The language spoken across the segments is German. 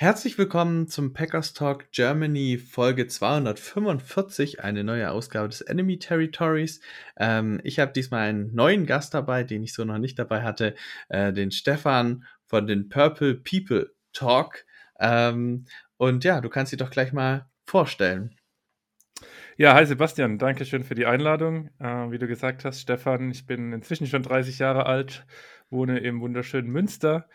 Herzlich willkommen zum Packers Talk Germany Folge 245, eine neue Ausgabe des Enemy Territories. Ähm, ich habe diesmal einen neuen Gast dabei, den ich so noch nicht dabei hatte, äh, den Stefan von den Purple People Talk. Ähm, und ja, du kannst dich doch gleich mal vorstellen. Ja, hi Sebastian, danke schön für die Einladung. Äh, wie du gesagt hast, Stefan, ich bin inzwischen schon 30 Jahre alt, wohne im wunderschönen Münster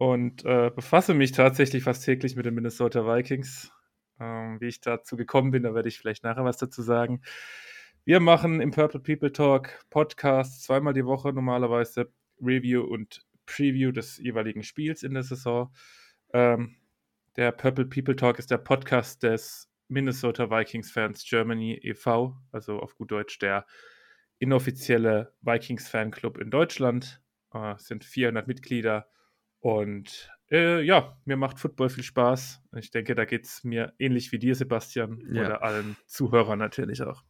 und äh, befasse mich tatsächlich fast täglich mit den Minnesota Vikings. Ähm, wie ich dazu gekommen bin, da werde ich vielleicht nachher was dazu sagen. Wir machen im Purple People Talk Podcast zweimal die Woche normalerweise Review und Preview des jeweiligen Spiels in der Saison. Ähm, der Purple People Talk ist der Podcast des Minnesota Vikings Fans Germany e.V., also auf gut Deutsch der inoffizielle Vikings Fanclub in Deutschland. Äh, es sind 400 Mitglieder und äh, ja, mir macht Football viel Spaß. Ich denke, da geht es mir ähnlich wie dir, Sebastian, Ja. oder allen Zuhörern natürlich auch.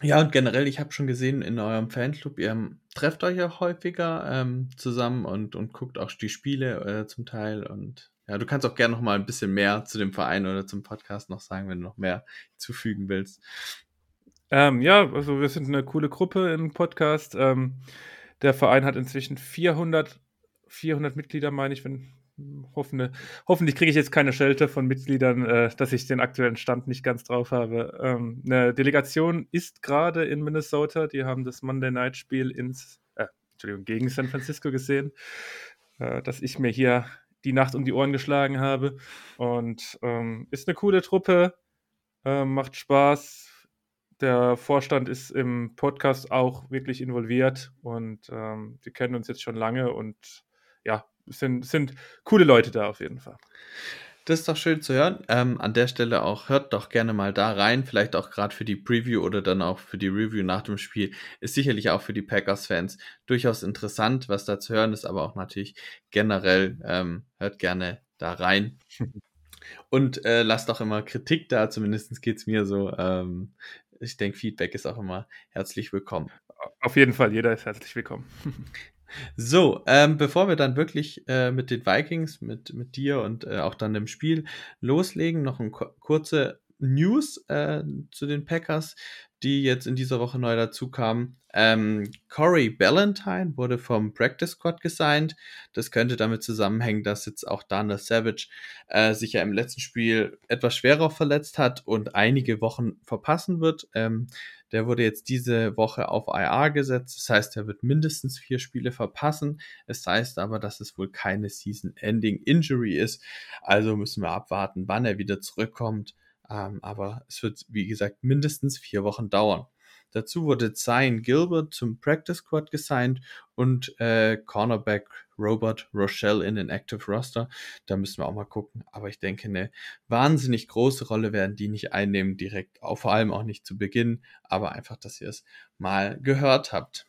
Ja, und generell, ich habe schon gesehen in eurem Fanclub, ihr ähm, trefft euch ja häufiger ähm, zusammen und, und guckt auch die Spiele äh, zum Teil. Und ja, du kannst auch gerne noch mal ein bisschen mehr zu dem Verein oder zum Podcast noch sagen, wenn du noch mehr zufügen willst. Ähm, ja, also wir sind eine coole Gruppe im Podcast. Ähm, der Verein hat inzwischen 400, 400 Mitglieder, meine ich. Wenn, hoffende, hoffentlich kriege ich jetzt keine Schelte von Mitgliedern, äh, dass ich den aktuellen Stand nicht ganz drauf habe. Ähm, eine Delegation ist gerade in Minnesota. Die haben das Monday Night Spiel ins, äh, Entschuldigung, gegen San Francisco gesehen, äh, dass ich mir hier die Nacht um die Ohren geschlagen habe. Und ähm, ist eine coole Truppe, äh, macht Spaß der Vorstand ist im Podcast auch wirklich involviert und ähm, die kennen uns jetzt schon lange und ja, sind, sind coole Leute da auf jeden Fall. Das ist doch schön zu hören. Ähm, an der Stelle auch, hört doch gerne mal da rein. Vielleicht auch gerade für die Preview oder dann auch für die Review nach dem Spiel. Ist sicherlich auch für die Packers-Fans durchaus interessant, was da zu hören ist, aber auch natürlich generell ähm, hört gerne da rein. Und äh, lasst auch immer Kritik da, zumindest geht es mir so. Ähm, ich denke, Feedback ist auch immer herzlich willkommen. Auf jeden Fall, jeder ist herzlich willkommen. So, ähm, bevor wir dann wirklich äh, mit den Vikings, mit, mit dir und äh, auch dann dem Spiel loslegen, noch ein ku- kurze News äh, zu den Packers, die jetzt in dieser Woche neu dazu kamen. Ähm, Corey Ballantyne wurde vom Practice Squad gesigned. Das könnte damit zusammenhängen, dass jetzt auch Dana Savage äh, sich ja im letzten Spiel etwas schwerer verletzt hat und einige Wochen verpassen wird. Ähm, der wurde jetzt diese Woche auf IR gesetzt. Das heißt, er wird mindestens vier Spiele verpassen. Es heißt aber, dass es wohl keine Season-Ending-Injury ist. Also müssen wir abwarten, wann er wieder zurückkommt. Ähm, aber es wird, wie gesagt, mindestens vier Wochen dauern. Dazu wurde Zion Gilbert zum Practice Squad gesigned und äh, Cornerback Robert Rochelle in den Active Roster. Da müssen wir auch mal gucken. Aber ich denke, eine wahnsinnig große Rolle werden die nicht einnehmen direkt, vor allem auch nicht zu Beginn, aber einfach, dass ihr es mal gehört habt.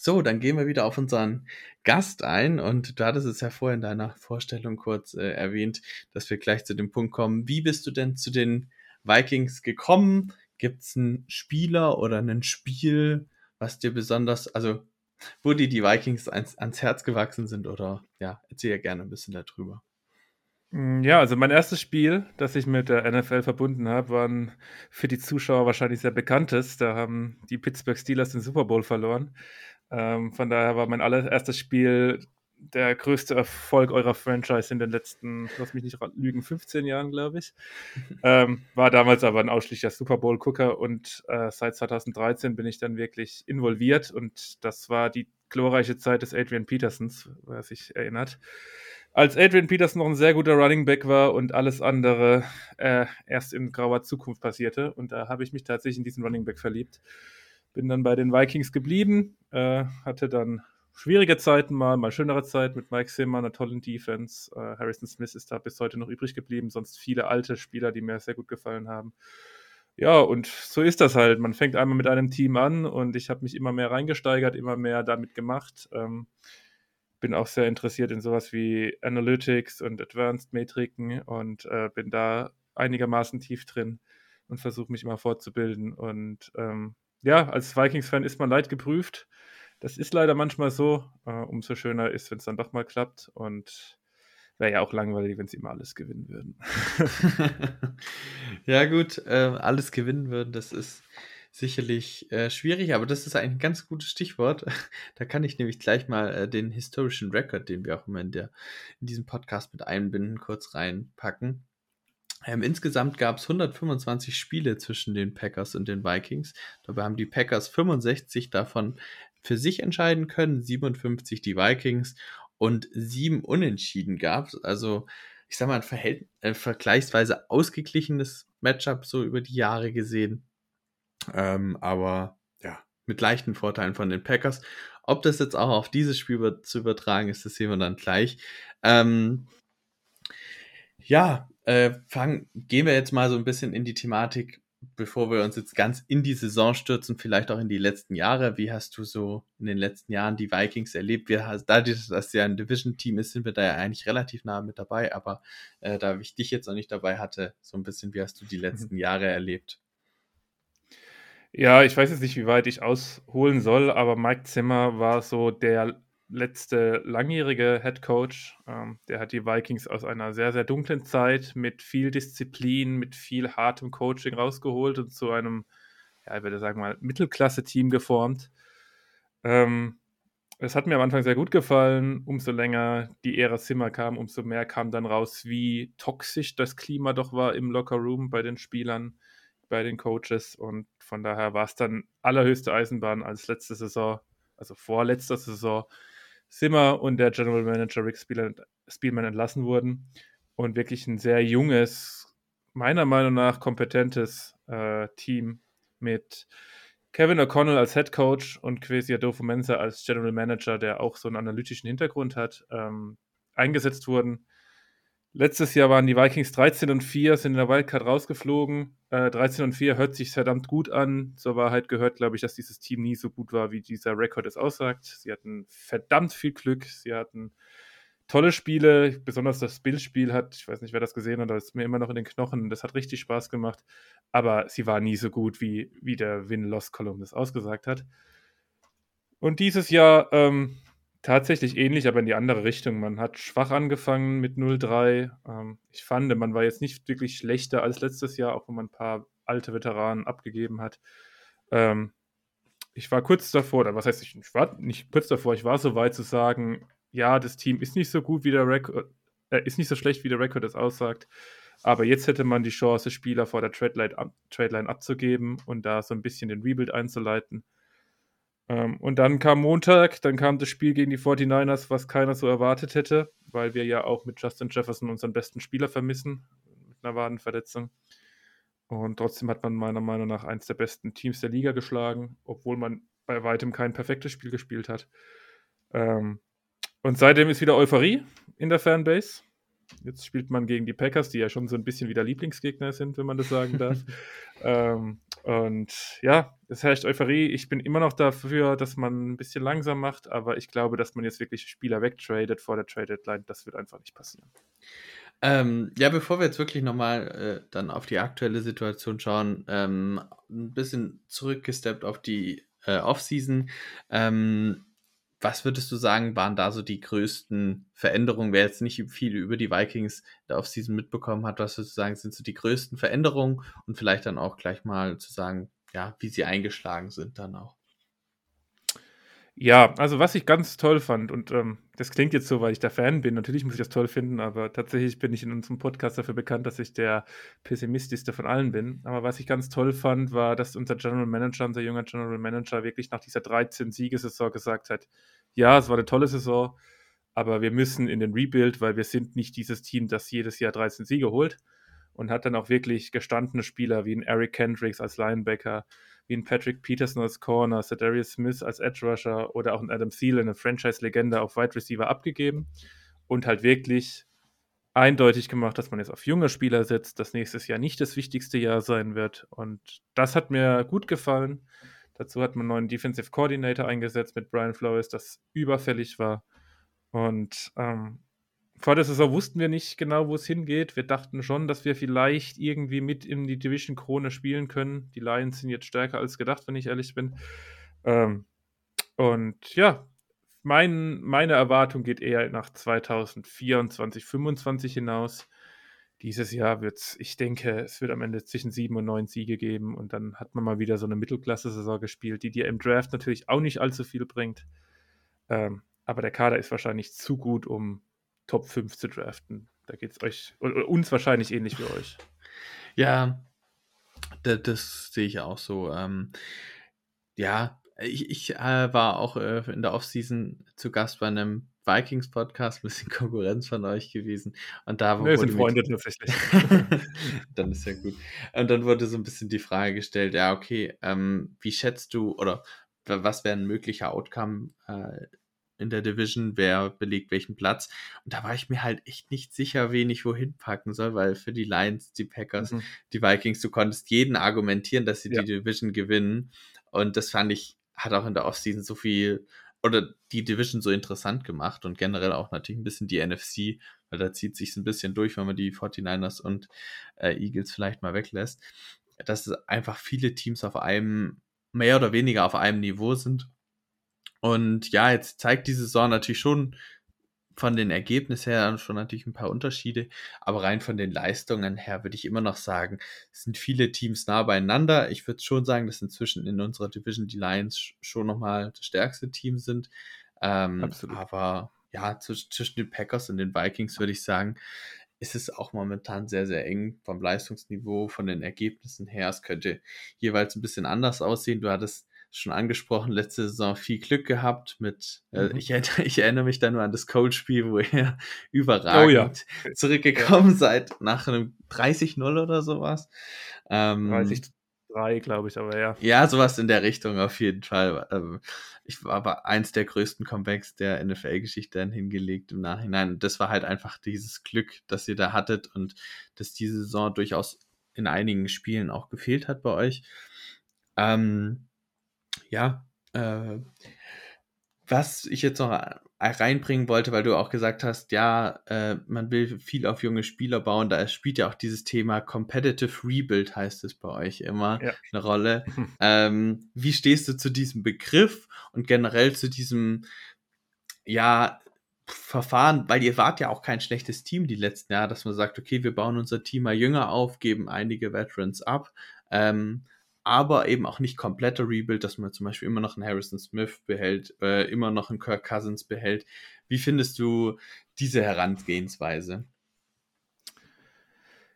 So, dann gehen wir wieder auf unseren Gast ein und du hattest es ja vorhin in deiner Vorstellung kurz äh, erwähnt, dass wir gleich zu dem Punkt kommen. Wie bist du denn zu den Vikings gekommen? Gibt es einen Spieler oder ein Spiel, was dir besonders, also wo dir die Vikings ans, ans Herz gewachsen sind oder ja, erzähl ja gerne ein bisschen darüber. Mm, Ja, also mein erstes Spiel, das ich mit der NFL verbunden habe, war ein für die Zuschauer wahrscheinlich sehr bekanntes. Da haben die Pittsburgh Steelers den Super Bowl verloren. Ähm, von daher war mein allererstes Spiel der größte Erfolg eurer Franchise in den letzten, lass mich nicht lügen, 15 Jahren, glaube ich. ähm, war damals aber ein ausschließlicher Super Bowl-Gucker und äh, seit 2013 bin ich dann wirklich involviert und das war die glorreiche Zeit des Adrian Petersons, wer sich erinnert als Adrian Peterson noch ein sehr guter Running Back war und alles andere äh, erst in grauer Zukunft passierte. Und da habe ich mich tatsächlich in diesen Running Back verliebt. Bin dann bei den Vikings geblieben, äh, hatte dann schwierige Zeiten mal, mal schönere Zeit mit Mike Zimmer, einer tollen Defense. Äh, Harrison Smith ist da bis heute noch übrig geblieben, sonst viele alte Spieler, die mir sehr gut gefallen haben. Ja, und so ist das halt. Man fängt einmal mit einem Team an und ich habe mich immer mehr reingesteigert, immer mehr damit gemacht. Ähm, bin auch sehr interessiert in sowas wie Analytics und Advanced Metriken und äh, bin da einigermaßen tief drin und versuche mich immer fortzubilden. Und ähm, ja, als Vikings-Fan ist man leid geprüft. Das ist leider manchmal so. Äh, umso schöner ist, wenn es dann doch mal klappt. Und wäre ja auch langweilig, wenn sie immer alles gewinnen würden. ja, gut, äh, alles gewinnen würden, das ist sicherlich äh, schwierig, aber das ist ein ganz gutes Stichwort. da kann ich nämlich gleich mal äh, den historischen Record, den wir auch immer in, der, in diesem Podcast mit einbinden, kurz reinpacken. Ähm, insgesamt gab es 125 Spiele zwischen den Packers und den Vikings. Dabei haben die Packers 65 davon für sich entscheiden können, 57 die Vikings und sieben Unentschieden gab es. Also, ich sag mal, ein Verhält äh, vergleichsweise ausgeglichenes Matchup so über die Jahre gesehen. Ähm, aber ja, mit leichten Vorteilen von den Packers. Ob das jetzt auch auf dieses Spiel zu übertragen ist, das sehen wir dann gleich. Ähm, ja, äh, fang, gehen wir jetzt mal so ein bisschen in die Thematik, bevor wir uns jetzt ganz in die Saison stürzen, vielleicht auch in die letzten Jahre. Wie hast du so in den letzten Jahren die Vikings erlebt? Wir, dadurch, dass ja ein Division-Team ist, sind wir da ja eigentlich relativ nah mit dabei. Aber äh, da ich dich jetzt noch nicht dabei hatte, so ein bisschen, wie hast du die letzten mhm. Jahre erlebt? Ja, ich weiß jetzt nicht, wie weit ich ausholen soll, aber Mike Zimmer war so der letzte langjährige Head Coach. Ähm, der hat die Vikings aus einer sehr, sehr dunklen Zeit mit viel Disziplin, mit viel hartem Coaching rausgeholt und zu einem, ja, ich würde sagen mal, Mittelklasse-Team geformt. Ähm, es hat mir am Anfang sehr gut gefallen. Umso länger die Ära Zimmer kam, umso mehr kam dann raus, wie toxisch das Klima doch war im Lockerroom bei den Spielern bei den Coaches und von daher war es dann allerhöchste Eisenbahn als letzte Saison, also vorletzter Saison, Simmer und der General Manager Rick Spielman entlassen wurden und wirklich ein sehr junges, meiner Meinung nach kompetentes äh, Team mit Kevin O'Connell als Head Coach und Quesi Adolfo Mensa als General Manager, der auch so einen analytischen Hintergrund hat, ähm, eingesetzt wurden. Letztes Jahr waren die Vikings 13 und 4, sind in der Wildcard rausgeflogen. Äh, 13 und 4 hört sich verdammt gut an. Zur Wahrheit gehört, glaube ich, dass dieses Team nie so gut war, wie dieser Rekord es aussagt. Sie hatten verdammt viel Glück. Sie hatten tolle Spiele. Besonders das Bildspiel hat, ich weiß nicht, wer das gesehen hat, das ist mir immer noch in den Knochen. Das hat richtig Spaß gemacht. Aber sie war nie so gut, wie, wie der Win-Loss-Column das ausgesagt hat. Und dieses Jahr ähm, Tatsächlich ähnlich, aber in die andere Richtung. Man hat schwach angefangen mit 0-3. Ähm, ich fand, man war jetzt nicht wirklich schlechter als letztes Jahr, auch wenn man ein paar alte Veteranen abgegeben hat. Ähm, ich war kurz davor, oder was heißt ich, ich war nicht kurz davor, ich war so weit zu sagen, ja, das Team ist nicht so gut wie der Rekord, äh, ist nicht so schlecht, wie der Rekord es aussagt. Aber jetzt hätte man die Chance, Spieler vor der Trade ab, Trade abzugeben und da so ein bisschen den Rebuild einzuleiten. Ähm, und dann kam Montag, dann kam das Spiel gegen die 49ers, was keiner so erwartet hätte, weil wir ja auch mit Justin Jefferson unseren besten Spieler vermissen, mit einer Wadenverletzung. Und trotzdem hat man meiner Meinung nach eins der besten Teams der Liga geschlagen, obwohl man bei weitem kein perfektes Spiel gespielt hat. Ähm, und seitdem ist wieder Euphorie in der Fanbase. Jetzt spielt man gegen die Packers, die ja schon so ein bisschen wieder Lieblingsgegner sind, wenn man das sagen darf. ähm, und ja, es herrscht Euphorie. Ich bin immer noch dafür, dass man ein bisschen langsam macht, aber ich glaube, dass man jetzt wirklich Spieler wegtradet vor der Trade Deadline, das wird einfach nicht passieren. Ähm, ja, bevor wir jetzt wirklich nochmal äh, dann auf die aktuelle Situation schauen, ähm, ein bisschen zurückgesteppt auf die äh, Offseason. Ähm, was würdest du sagen, waren da so die größten Veränderungen? Wer jetzt nicht viel über die Vikings der Offseason mitbekommen hat, was würdest du sagen, sind so die größten Veränderungen und vielleicht dann auch gleich mal zu sagen, ja, wie sie eingeschlagen sind dann auch? Ja, also was ich ganz toll fand, und ähm, das klingt jetzt so, weil ich der Fan bin, natürlich muss ich das toll finden, aber tatsächlich bin ich in unserem Podcast dafür bekannt, dass ich der pessimistischste von allen bin. Aber was ich ganz toll fand, war, dass unser General Manager, unser junger General Manager, wirklich nach dieser 13-Siegesaison gesagt hat, ja, es war eine tolle Saison, aber wir müssen in den Rebuild, weil wir sind nicht dieses Team, das jedes Jahr 13 Siege holt. Und hat dann auch wirklich gestandene Spieler wie ein Eric Kendricks als Linebacker, wie ein Patrick Peterson als Corner, Darius Smith als Edge Rusher oder auch ein Adam Thielen, eine Franchise-Legende auf Wide Receiver abgegeben und halt wirklich eindeutig gemacht, dass man jetzt auf junge Spieler setzt, dass nächstes Jahr nicht das wichtigste Jahr sein wird. Und das hat mir gut gefallen. Dazu hat man einen neuen Defensive Coordinator eingesetzt mit Brian Flores, das überfällig war. Und ähm, vor der Saison wussten wir nicht genau, wo es hingeht. Wir dachten schon, dass wir vielleicht irgendwie mit in die Division-Krone spielen können. Die Lions sind jetzt stärker als gedacht, wenn ich ehrlich bin. Ähm, und ja, mein, meine Erwartung geht eher nach 2024, 2025 hinaus. Dieses Jahr wird es, ich denke, es wird am Ende zwischen sieben und neun Siege geben und dann hat man mal wieder so eine Mittelklasse-Saison gespielt, die dir im Draft natürlich auch nicht allzu viel bringt. Ähm, aber der Kader ist wahrscheinlich zu gut, um Top 5 zu draften. Da geht es euch, uns wahrscheinlich ähnlich wie euch. Ja, das, das sehe ich auch so. Ähm, ja, ich, ich äh, war auch äh, in der Offseason zu Gast bei einem Vikings-Podcast, ein bisschen Konkurrenz von euch gewesen. Und da Wir sind Freunde tatsächlich. dann ist ja gut. Und dann wurde so ein bisschen die Frage gestellt, ja, okay, ähm, wie schätzt du oder was wäre ein möglicher Outcome äh, in der Division, wer belegt welchen Platz. Und da war ich mir halt echt nicht sicher, wen ich wohin packen soll, weil für die Lions, die Packers, mhm. die Vikings, du konntest jeden argumentieren, dass sie ja. die Division gewinnen. Und das fand ich, hat auch in der Offseason so viel oder die Division so interessant gemacht und generell auch natürlich ein bisschen die NFC, weil da zieht sich ein bisschen durch, wenn man die 49ers und äh, Eagles vielleicht mal weglässt, dass einfach viele Teams auf einem, mehr oder weniger auf einem Niveau sind und ja, jetzt zeigt die Saison natürlich schon von den Ergebnissen her schon natürlich ein paar Unterschiede, aber rein von den Leistungen her würde ich immer noch sagen, es sind viele Teams nah beieinander. Ich würde schon sagen, dass inzwischen in unserer Division die Lions schon nochmal das stärkste Team sind. Ähm, Absolut. Aber ja, zwischen den Packers und den Vikings würde ich sagen, ist es auch momentan sehr, sehr eng vom Leistungsniveau, von den Ergebnissen her. Es könnte jeweils ein bisschen anders aussehen. Du hattest schon angesprochen, letzte Saison viel Glück gehabt mit, äh, mhm. ich, erinnere, ich, erinnere mich da nur an das Coach-Spiel, wo ihr überragend oh, ja. zurückgekommen ja. seid, nach einem 30-0 oder sowas. Ähm, 30 glaube ich, aber ja. Ja, sowas in der Richtung auf jeden Fall. Ähm, ich war aber eins der größten Comebacks der NFL-Geschichte dann hingelegt im Nachhinein. das war halt einfach dieses Glück, das ihr da hattet und dass diese Saison durchaus in einigen Spielen auch gefehlt hat bei euch. Ähm, ja, äh, was ich jetzt noch reinbringen wollte, weil du auch gesagt hast, ja, äh, man will viel auf junge Spieler bauen, da spielt ja auch dieses Thema Competitive Rebuild, heißt es bei euch immer, ja. eine Rolle. ähm, wie stehst du zu diesem Begriff und generell zu diesem, ja, Verfahren, weil ihr wart ja auch kein schlechtes Team die letzten Jahre, dass man sagt, okay, wir bauen unser Team mal jünger auf, geben einige Veterans ab. Ähm, aber eben auch nicht kompletter Rebuild, dass man zum Beispiel immer noch einen Harrison Smith behält, äh, immer noch einen Kirk Cousins behält. Wie findest du diese Herangehensweise?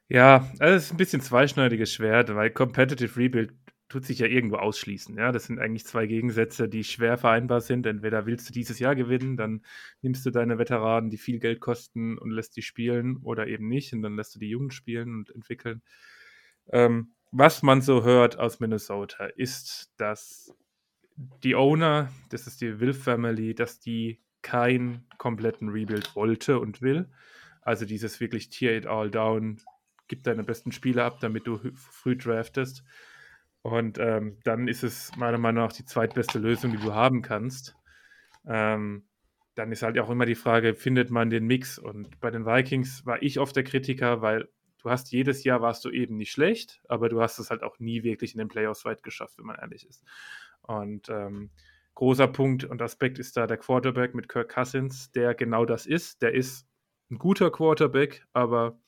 Ja, also es ist ein bisschen zweischneidiges Schwert, weil Competitive Rebuild tut sich ja irgendwo ausschließen. Ja, das sind eigentlich zwei Gegensätze, die schwer vereinbar sind. Entweder willst du dieses Jahr gewinnen, dann nimmst du deine Veteranen, die viel Geld kosten und lässt die spielen, oder eben nicht, und dann lässt du die Jungen spielen und entwickeln. Ähm, was man so hört aus Minnesota, ist, dass die Owner, das ist die Will Family, dass die keinen kompletten Rebuild wollte und will. Also dieses wirklich Tier it all down, gib deine besten Spieler ab, damit du früh draftest. Und ähm, dann ist es meiner Meinung nach die zweitbeste Lösung, die du haben kannst. Ähm, dann ist halt auch immer die Frage, findet man den Mix? Und bei den Vikings war ich oft der Kritiker, weil du hast jedes Jahr warst du eben nicht schlecht, aber du hast es halt auch nie wirklich in den Playoffs weit geschafft, wenn man ehrlich ist. Und ähm, großer Punkt und Aspekt ist da der Quarterback mit Kirk Cousins, der genau das ist. Der ist ein guter Quarterback, aber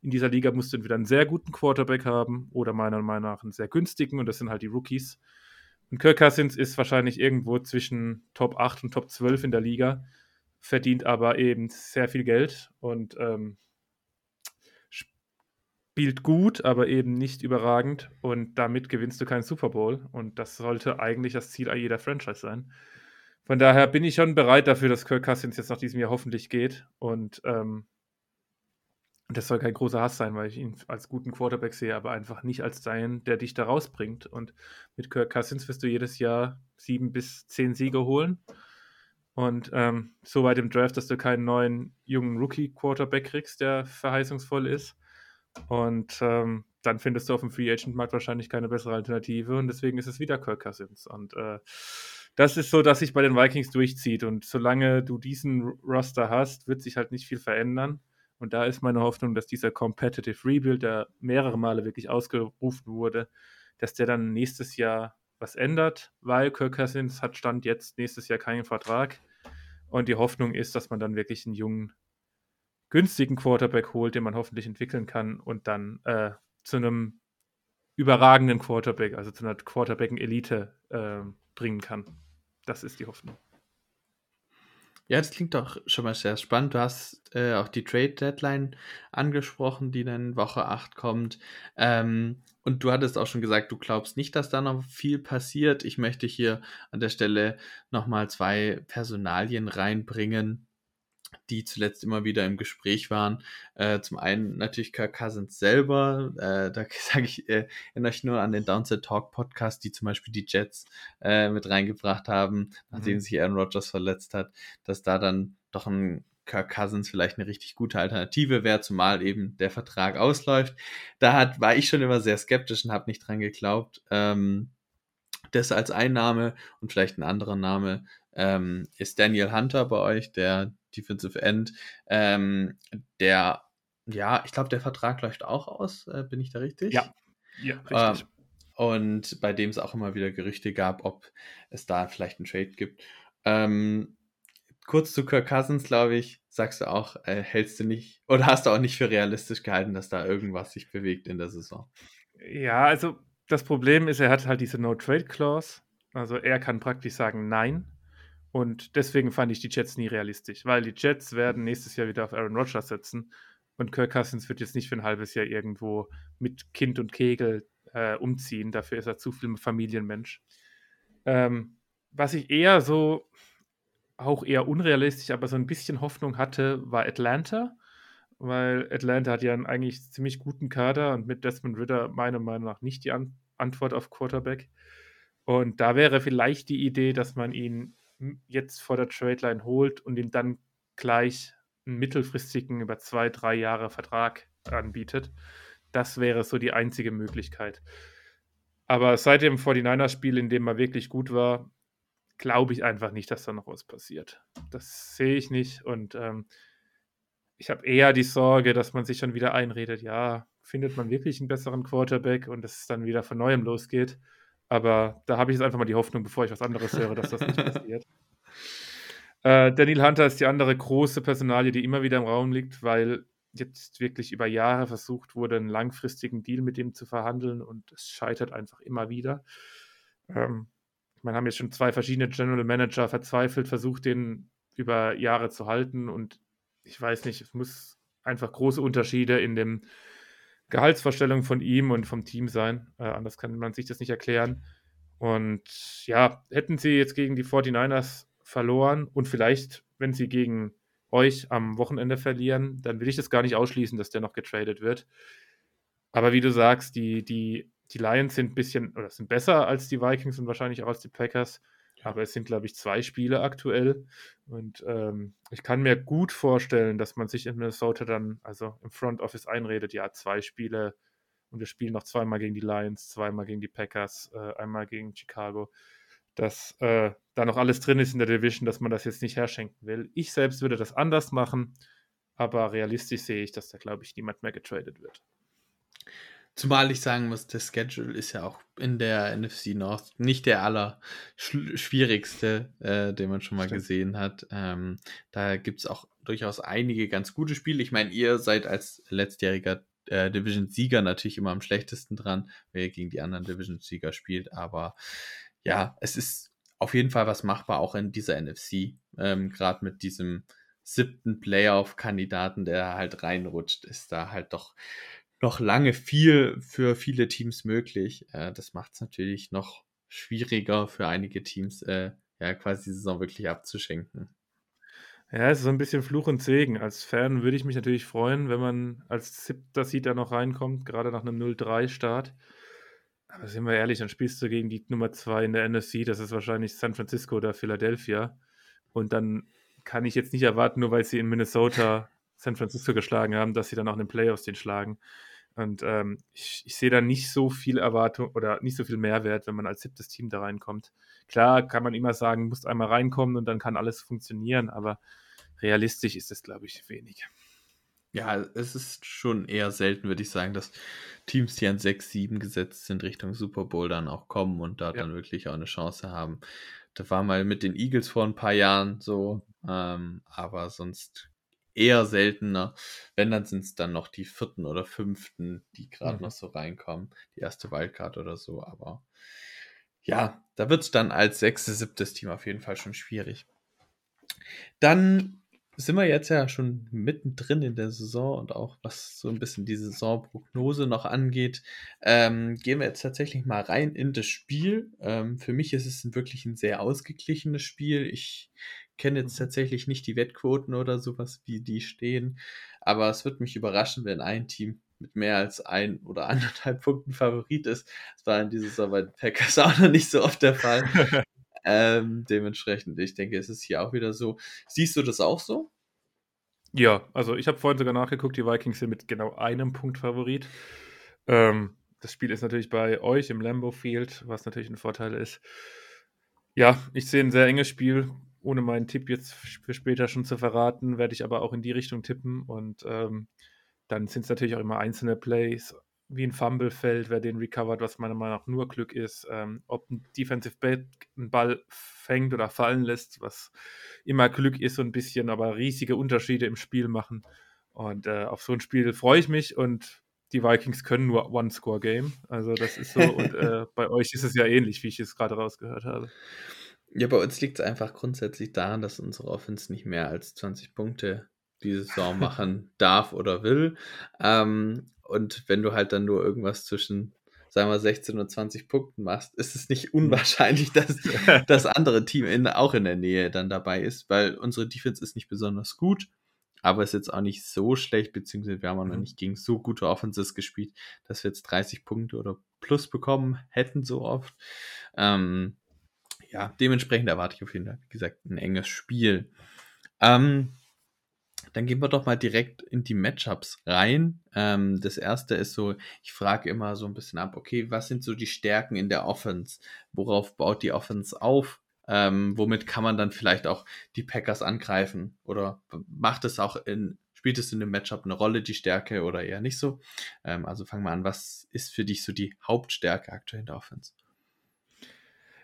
in dieser Liga musst du entweder einen sehr guten Quarterback haben oder meiner Meinung nach einen sehr günstigen und das sind halt die Rookies. Und Kirk Cousins ist wahrscheinlich irgendwo zwischen Top 8 und Top 12 in der Liga, verdient aber eben sehr viel Geld und ähm, spielt gut, aber eben nicht überragend und damit gewinnst du keinen Super Bowl und das sollte eigentlich das Ziel jeder Franchise sein. Von daher bin ich schon bereit dafür, dass Kirk Cousins jetzt nach diesem Jahr hoffentlich geht und ähm, das soll kein großer Hass sein, weil ich ihn als guten Quarterback sehe, aber einfach nicht als deinen, der dich da rausbringt. Und mit Kirk Cousins wirst du jedes Jahr sieben bis zehn Siege holen. Und ähm, so weit im Draft, dass du keinen neuen jungen Rookie-Quarterback kriegst, der verheißungsvoll ist. Und ähm, dann findest du auf dem Free Agent Markt wahrscheinlich keine bessere Alternative und deswegen ist es wieder Kirk Cousins. Und äh, das ist so, dass sich bei den Vikings durchzieht. Und solange du diesen Roster hast, wird sich halt nicht viel verändern. Und da ist meine Hoffnung, dass dieser Competitive Rebuild, der mehrere Male wirklich ausgerufen wurde, dass der dann nächstes Jahr was ändert, weil Kirk Cousins hat Stand jetzt nächstes Jahr keinen Vertrag. Und die Hoffnung ist, dass man dann wirklich einen jungen, günstigen Quarterback holt, den man hoffentlich entwickeln kann und dann äh, zu einem überragenden Quarterback, also zu einer Quarterback-Elite äh, bringen kann. Das ist die Hoffnung. Ja, das klingt doch schon mal sehr spannend. Du hast äh, auch die Trade Deadline angesprochen, die dann Woche 8 kommt. Ähm, und du hattest auch schon gesagt, du glaubst nicht, dass da noch viel passiert. Ich möchte hier an der Stelle nochmal zwei Personalien reinbringen, die zuletzt immer wieder im Gespräch waren. Äh, zum einen natürlich Kirk Cousins selber. Äh, da sage ich, äh, erinnere ich nur an den Downset Talk Podcast, die zum Beispiel die Jets äh, mit reingebracht haben, nachdem mhm. sich Aaron Rodgers verletzt hat, dass da dann doch ein Kirk Cousins vielleicht eine richtig gute Alternative wäre, zumal eben der Vertrag ausläuft. Da hat, war ich schon immer sehr skeptisch und habe nicht dran geglaubt. Ähm, das als Einnahme und vielleicht ein anderer Name ähm, ist Daniel Hunter bei euch, der Defensive End, ähm, der, ja, ich glaube, der Vertrag läuft auch aus, äh, bin ich da richtig? Ja, ja, richtig. Ähm, und bei dem es auch immer wieder Gerüchte gab, ob es da vielleicht einen Trade gibt. Ähm, kurz zu Kirk Cousins, glaube ich, sagst du auch, äh, hältst du nicht oder hast du auch nicht für realistisch gehalten, dass da irgendwas sich bewegt in der Saison? Ja, also das Problem ist, er hat halt diese No-Trade-Clause. Also er kann praktisch sagen Nein. Und deswegen fand ich die Jets nie realistisch, weil die Jets werden nächstes Jahr wieder auf Aaron Rodgers setzen und Kirk Cousins wird jetzt nicht für ein halbes Jahr irgendwo mit Kind und Kegel äh, umziehen. Dafür ist er zu viel Familienmensch. Ähm, was ich eher so, auch eher unrealistisch, aber so ein bisschen Hoffnung hatte, war Atlanta, weil Atlanta hat ja einen eigentlich ziemlich guten Kader und mit Desmond Ritter meiner Meinung nach nicht die An Antwort auf Quarterback. Und da wäre vielleicht die Idee, dass man ihn jetzt vor der Trade Line holt und ihm dann gleich einen mittelfristigen, über zwei, drei Jahre Vertrag anbietet. Das wäre so die einzige Möglichkeit. Aber seit dem 49er-Spiel, in dem er wirklich gut war, glaube ich einfach nicht, dass da noch was passiert. Das sehe ich nicht und ähm, ich habe eher die Sorge, dass man sich schon wieder einredet, ja, findet man wirklich einen besseren Quarterback und es dann wieder von neuem losgeht. Aber da habe ich jetzt einfach mal die Hoffnung, bevor ich was anderes höre, dass das nicht passiert. Äh, Daniel Hunter ist die andere große Personalie, die immer wieder im Raum liegt, weil jetzt wirklich über Jahre versucht wurde, einen langfristigen Deal mit ihm zu verhandeln und es scheitert einfach immer wieder. Ähm, man haben jetzt schon zwei verschiedene General Manager verzweifelt, versucht, den über Jahre zu halten und ich weiß nicht, es muss einfach große Unterschiede in dem Gehaltsvorstellung von ihm und vom Team sein. Äh, anders kann man sich das nicht erklären. Und ja, hätten sie jetzt gegen die 49ers verloren und vielleicht, wenn sie gegen euch am Wochenende verlieren, dann will ich das gar nicht ausschließen, dass der noch getradet wird. Aber wie du sagst, die, die, die Lions sind ein bisschen oder sind besser als die Vikings und wahrscheinlich auch als die Packers. Aber es sind, glaube ich, zwei Spiele aktuell. Und ähm, ich kann mir gut vorstellen, dass man sich in Minnesota dann, also im Front Office einredet, ja, zwei Spiele und wir spielen noch zweimal gegen die Lions, zweimal gegen die Packers, äh, einmal gegen Chicago, dass äh, da noch alles drin ist in der Division, dass man das jetzt nicht herschenken will. Ich selbst würde das anders machen, aber realistisch sehe ich, dass da, glaube ich, niemand mehr getradet wird. Zumal ich sagen muss, der Schedule ist ja auch in der NFC North nicht der aller schwierigste, äh, den man schon mal Stimmt. gesehen hat. Ähm, da gibt es auch durchaus einige ganz gute Spiele. Ich meine, ihr seid als letztjähriger äh, Division-Sieger natürlich immer am schlechtesten dran, wer gegen die anderen Division-Sieger spielt. Aber ja, es ist auf jeden Fall was machbar, auch in dieser NFC. Ähm, Gerade mit diesem siebten Playoff-Kandidaten, der halt reinrutscht, ist da halt doch noch lange viel für viele Teams möglich. Äh, das macht es natürlich noch schwieriger für einige Teams, äh, ja, quasi die Saison wirklich abzuschenken. Ja, es ist so ein bisschen Fluch und Segen. Als Fan würde ich mich natürlich freuen, wenn man als siebter Seed da noch reinkommt, gerade nach einem 0-3-Start. Aber sind wir ehrlich, dann spielst du gegen die Nummer 2 in der NFC, das ist wahrscheinlich San Francisco oder Philadelphia. Und dann kann ich jetzt nicht erwarten, nur weil sie in Minnesota San Francisco geschlagen haben, dass sie dann auch in den Playoffs den schlagen. Und ähm, ich, ich sehe da nicht so viel Erwartung oder nicht so viel Mehrwert, wenn man als siebtes Team da reinkommt. Klar kann man immer sagen, musst einmal reinkommen und dann kann alles funktionieren, aber realistisch ist es, glaube ich, wenig. Ja, es ist schon eher selten, würde ich sagen, dass Teams, die an 6, 7 gesetzt sind, Richtung Super Bowl dann auch kommen und da ja. dann wirklich auch eine Chance haben. Da war mal mit den Eagles vor ein paar Jahren so, ähm, aber sonst eher seltener. Wenn, dann sind es dann noch die vierten oder fünften, die gerade mhm. noch so reinkommen. Die erste Wildcard oder so, aber ja, da wird es dann als sechstes, siebtes Team auf jeden Fall schon schwierig. Dann sind wir jetzt ja schon mittendrin in der Saison und auch was so ein bisschen die Saisonprognose noch angeht, ähm, gehen wir jetzt tatsächlich mal rein in das Spiel. Ähm, für mich ist es wirklich ein sehr ausgeglichenes Spiel. Ich kenne jetzt tatsächlich nicht die Wettquoten oder sowas, wie die stehen, aber es wird mich überraschen, wenn ein Team mit mehr als ein oder anderthalb Punkten Favorit ist. Das war in dieser Saison bei den Packers auch noch nicht so oft der Fall. Ähm, dementsprechend, ich denke, es ist hier auch wieder so. Siehst du das auch so? Ja, also ich habe vorhin sogar nachgeguckt, die Vikings sind mit genau einem Punkt Favorit. Ähm, das Spiel ist natürlich bei euch im Lambo Field, was natürlich ein Vorteil ist. Ja, ich sehe ein sehr enges Spiel. Ohne meinen Tipp jetzt für später schon zu verraten, werde ich aber auch in die Richtung tippen. Und ähm, dann sind es natürlich auch immer einzelne Plays, wie ein Fumble fällt, wer den recovert, was meiner Meinung nach nur Glück ist, ähm, ob ein Defensive Back einen Ball fängt oder fallen lässt, was immer Glück ist so ein bisschen, aber riesige Unterschiede im Spiel machen. Und äh, auf so ein Spiel freue ich mich und die Vikings können nur One-Score-Game. Also das ist so und äh, bei euch ist es ja ähnlich, wie ich es gerade rausgehört habe. Ja, bei uns liegt es einfach grundsätzlich daran, dass unsere Offense nicht mehr als 20 Punkte diese Saison machen darf oder will. Ähm, und wenn du halt dann nur irgendwas zwischen, sagen wir, 16 und 20 Punkten machst, ist es nicht unwahrscheinlich, dass das andere Team in, auch in der Nähe dann dabei ist, weil unsere Defense ist nicht besonders gut, aber ist jetzt auch nicht so schlecht, beziehungsweise wir haben auch noch mhm. nicht gegen so gute Offenses gespielt, dass wir jetzt 30 Punkte oder plus bekommen hätten so oft. Ähm, ja, dementsprechend erwarte ich auf jeden Fall, wie gesagt, ein enges Spiel. Ähm, dann gehen wir doch mal direkt in die Matchups rein. Ähm, das erste ist so, ich frage immer so ein bisschen ab, okay, was sind so die Stärken in der Offense? Worauf baut die Offense auf? Ähm, womit kann man dann vielleicht auch die Packers angreifen? Oder macht es auch in, spielt es in dem Matchup eine Rolle, die Stärke oder eher nicht so? Ähm, also fangen wir an, was ist für dich so die Hauptstärke aktuell in der Offense?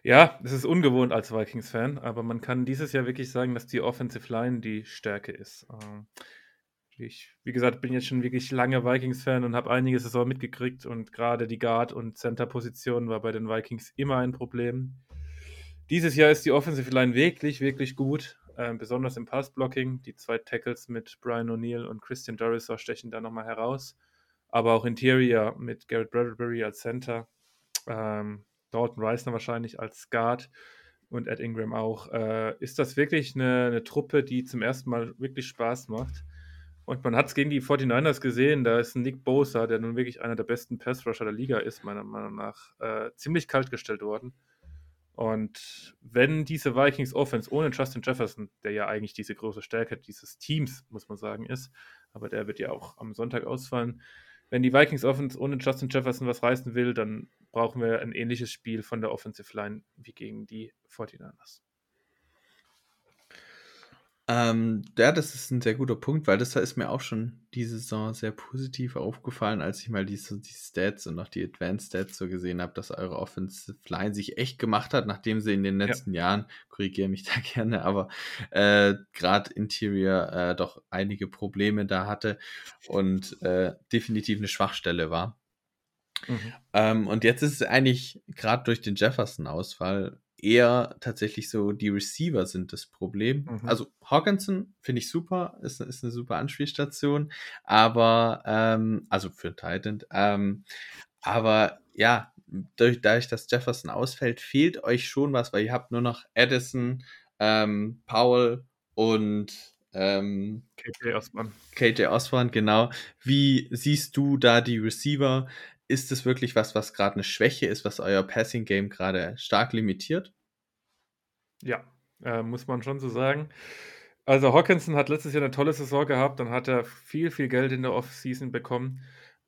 Ja, es ist ungewohnt als Vikings-Fan, aber man kann dieses Jahr wirklich sagen, dass die Offensive Line die Stärke ist. Ähm, ich, wie gesagt, bin jetzt schon wirklich lange Vikings-Fan und habe einige Saison mitgekriegt und gerade die Guard- und Center-Position war bei den Vikings immer ein Problem. Dieses Jahr ist die Offensive Line wirklich, wirklich gut, äh, besonders im Pass-Blocking. Die zwei Tackles mit Brian O'Neill und Christian Dorisor stechen da nochmal heraus. Aber auch Interior mit Garrett Bradbury als Center. Ähm, Dalton Reisner wahrscheinlich als Guard und Ed Ingram auch. Äh, ist das wirklich eine, eine, Truppe, die zum ersten Mal wirklich Spaß macht? Und man hat es gegen die 49ers gesehen, da ist Nick Bosa, der nun wirklich einer der besten Pass-Rusher der Liga ist, meiner Meinung nach, äh, ziemlich kalt gestellt worden. Und wenn diese Vikings Offense ohne Justin Jefferson, der ja eigentlich diese große Stärke dieses Teams, muss man sagen, ist, aber der wird ja auch am Sonntag ausfallen, wenn die Vikings Offense ohne Justin Jefferson was reißen will, dann brauchen wir ein ähnliches Spiel von der Offensive Line wie gegen die 49ers. Ähm, ja, das ist ein sehr guter Punkt, weil das ist mir auch schon diese Saison sehr positiv aufgefallen, als ich mal die, so die Stats und auch die Advanced Stats so gesehen habe, dass eure Offensive Line sich echt gemacht hat, nachdem sie in den letzten ja. Jahren, korrigiere mich da gerne, aber äh, gerade Interior äh, doch einige Probleme da hatte und äh, definitiv eine Schwachstelle war. Mhm. Ähm, und jetzt ist es eigentlich gerade durch den Jefferson-Ausfall eher tatsächlich so die Receiver sind das Problem. Mhm. Also Hawkinson finde ich super, ist, ist eine super Anspielstation, aber ähm, also für Titan, ähm, aber ja, durch, dadurch, dass Jefferson ausfällt, fehlt euch schon was, weil ihr habt nur noch Addison, ähm, Powell und Ähm, KJ Osborne. KJ Osborne, genau. Wie siehst du da die Receiver? Ist es wirklich was, was gerade eine Schwäche ist, was euer Passing-Game gerade stark limitiert? Ja, äh, muss man schon so sagen. Also Hawkinson hat letztes Jahr eine tolle Saison gehabt, dann hat er viel, viel Geld in der Offseason bekommen.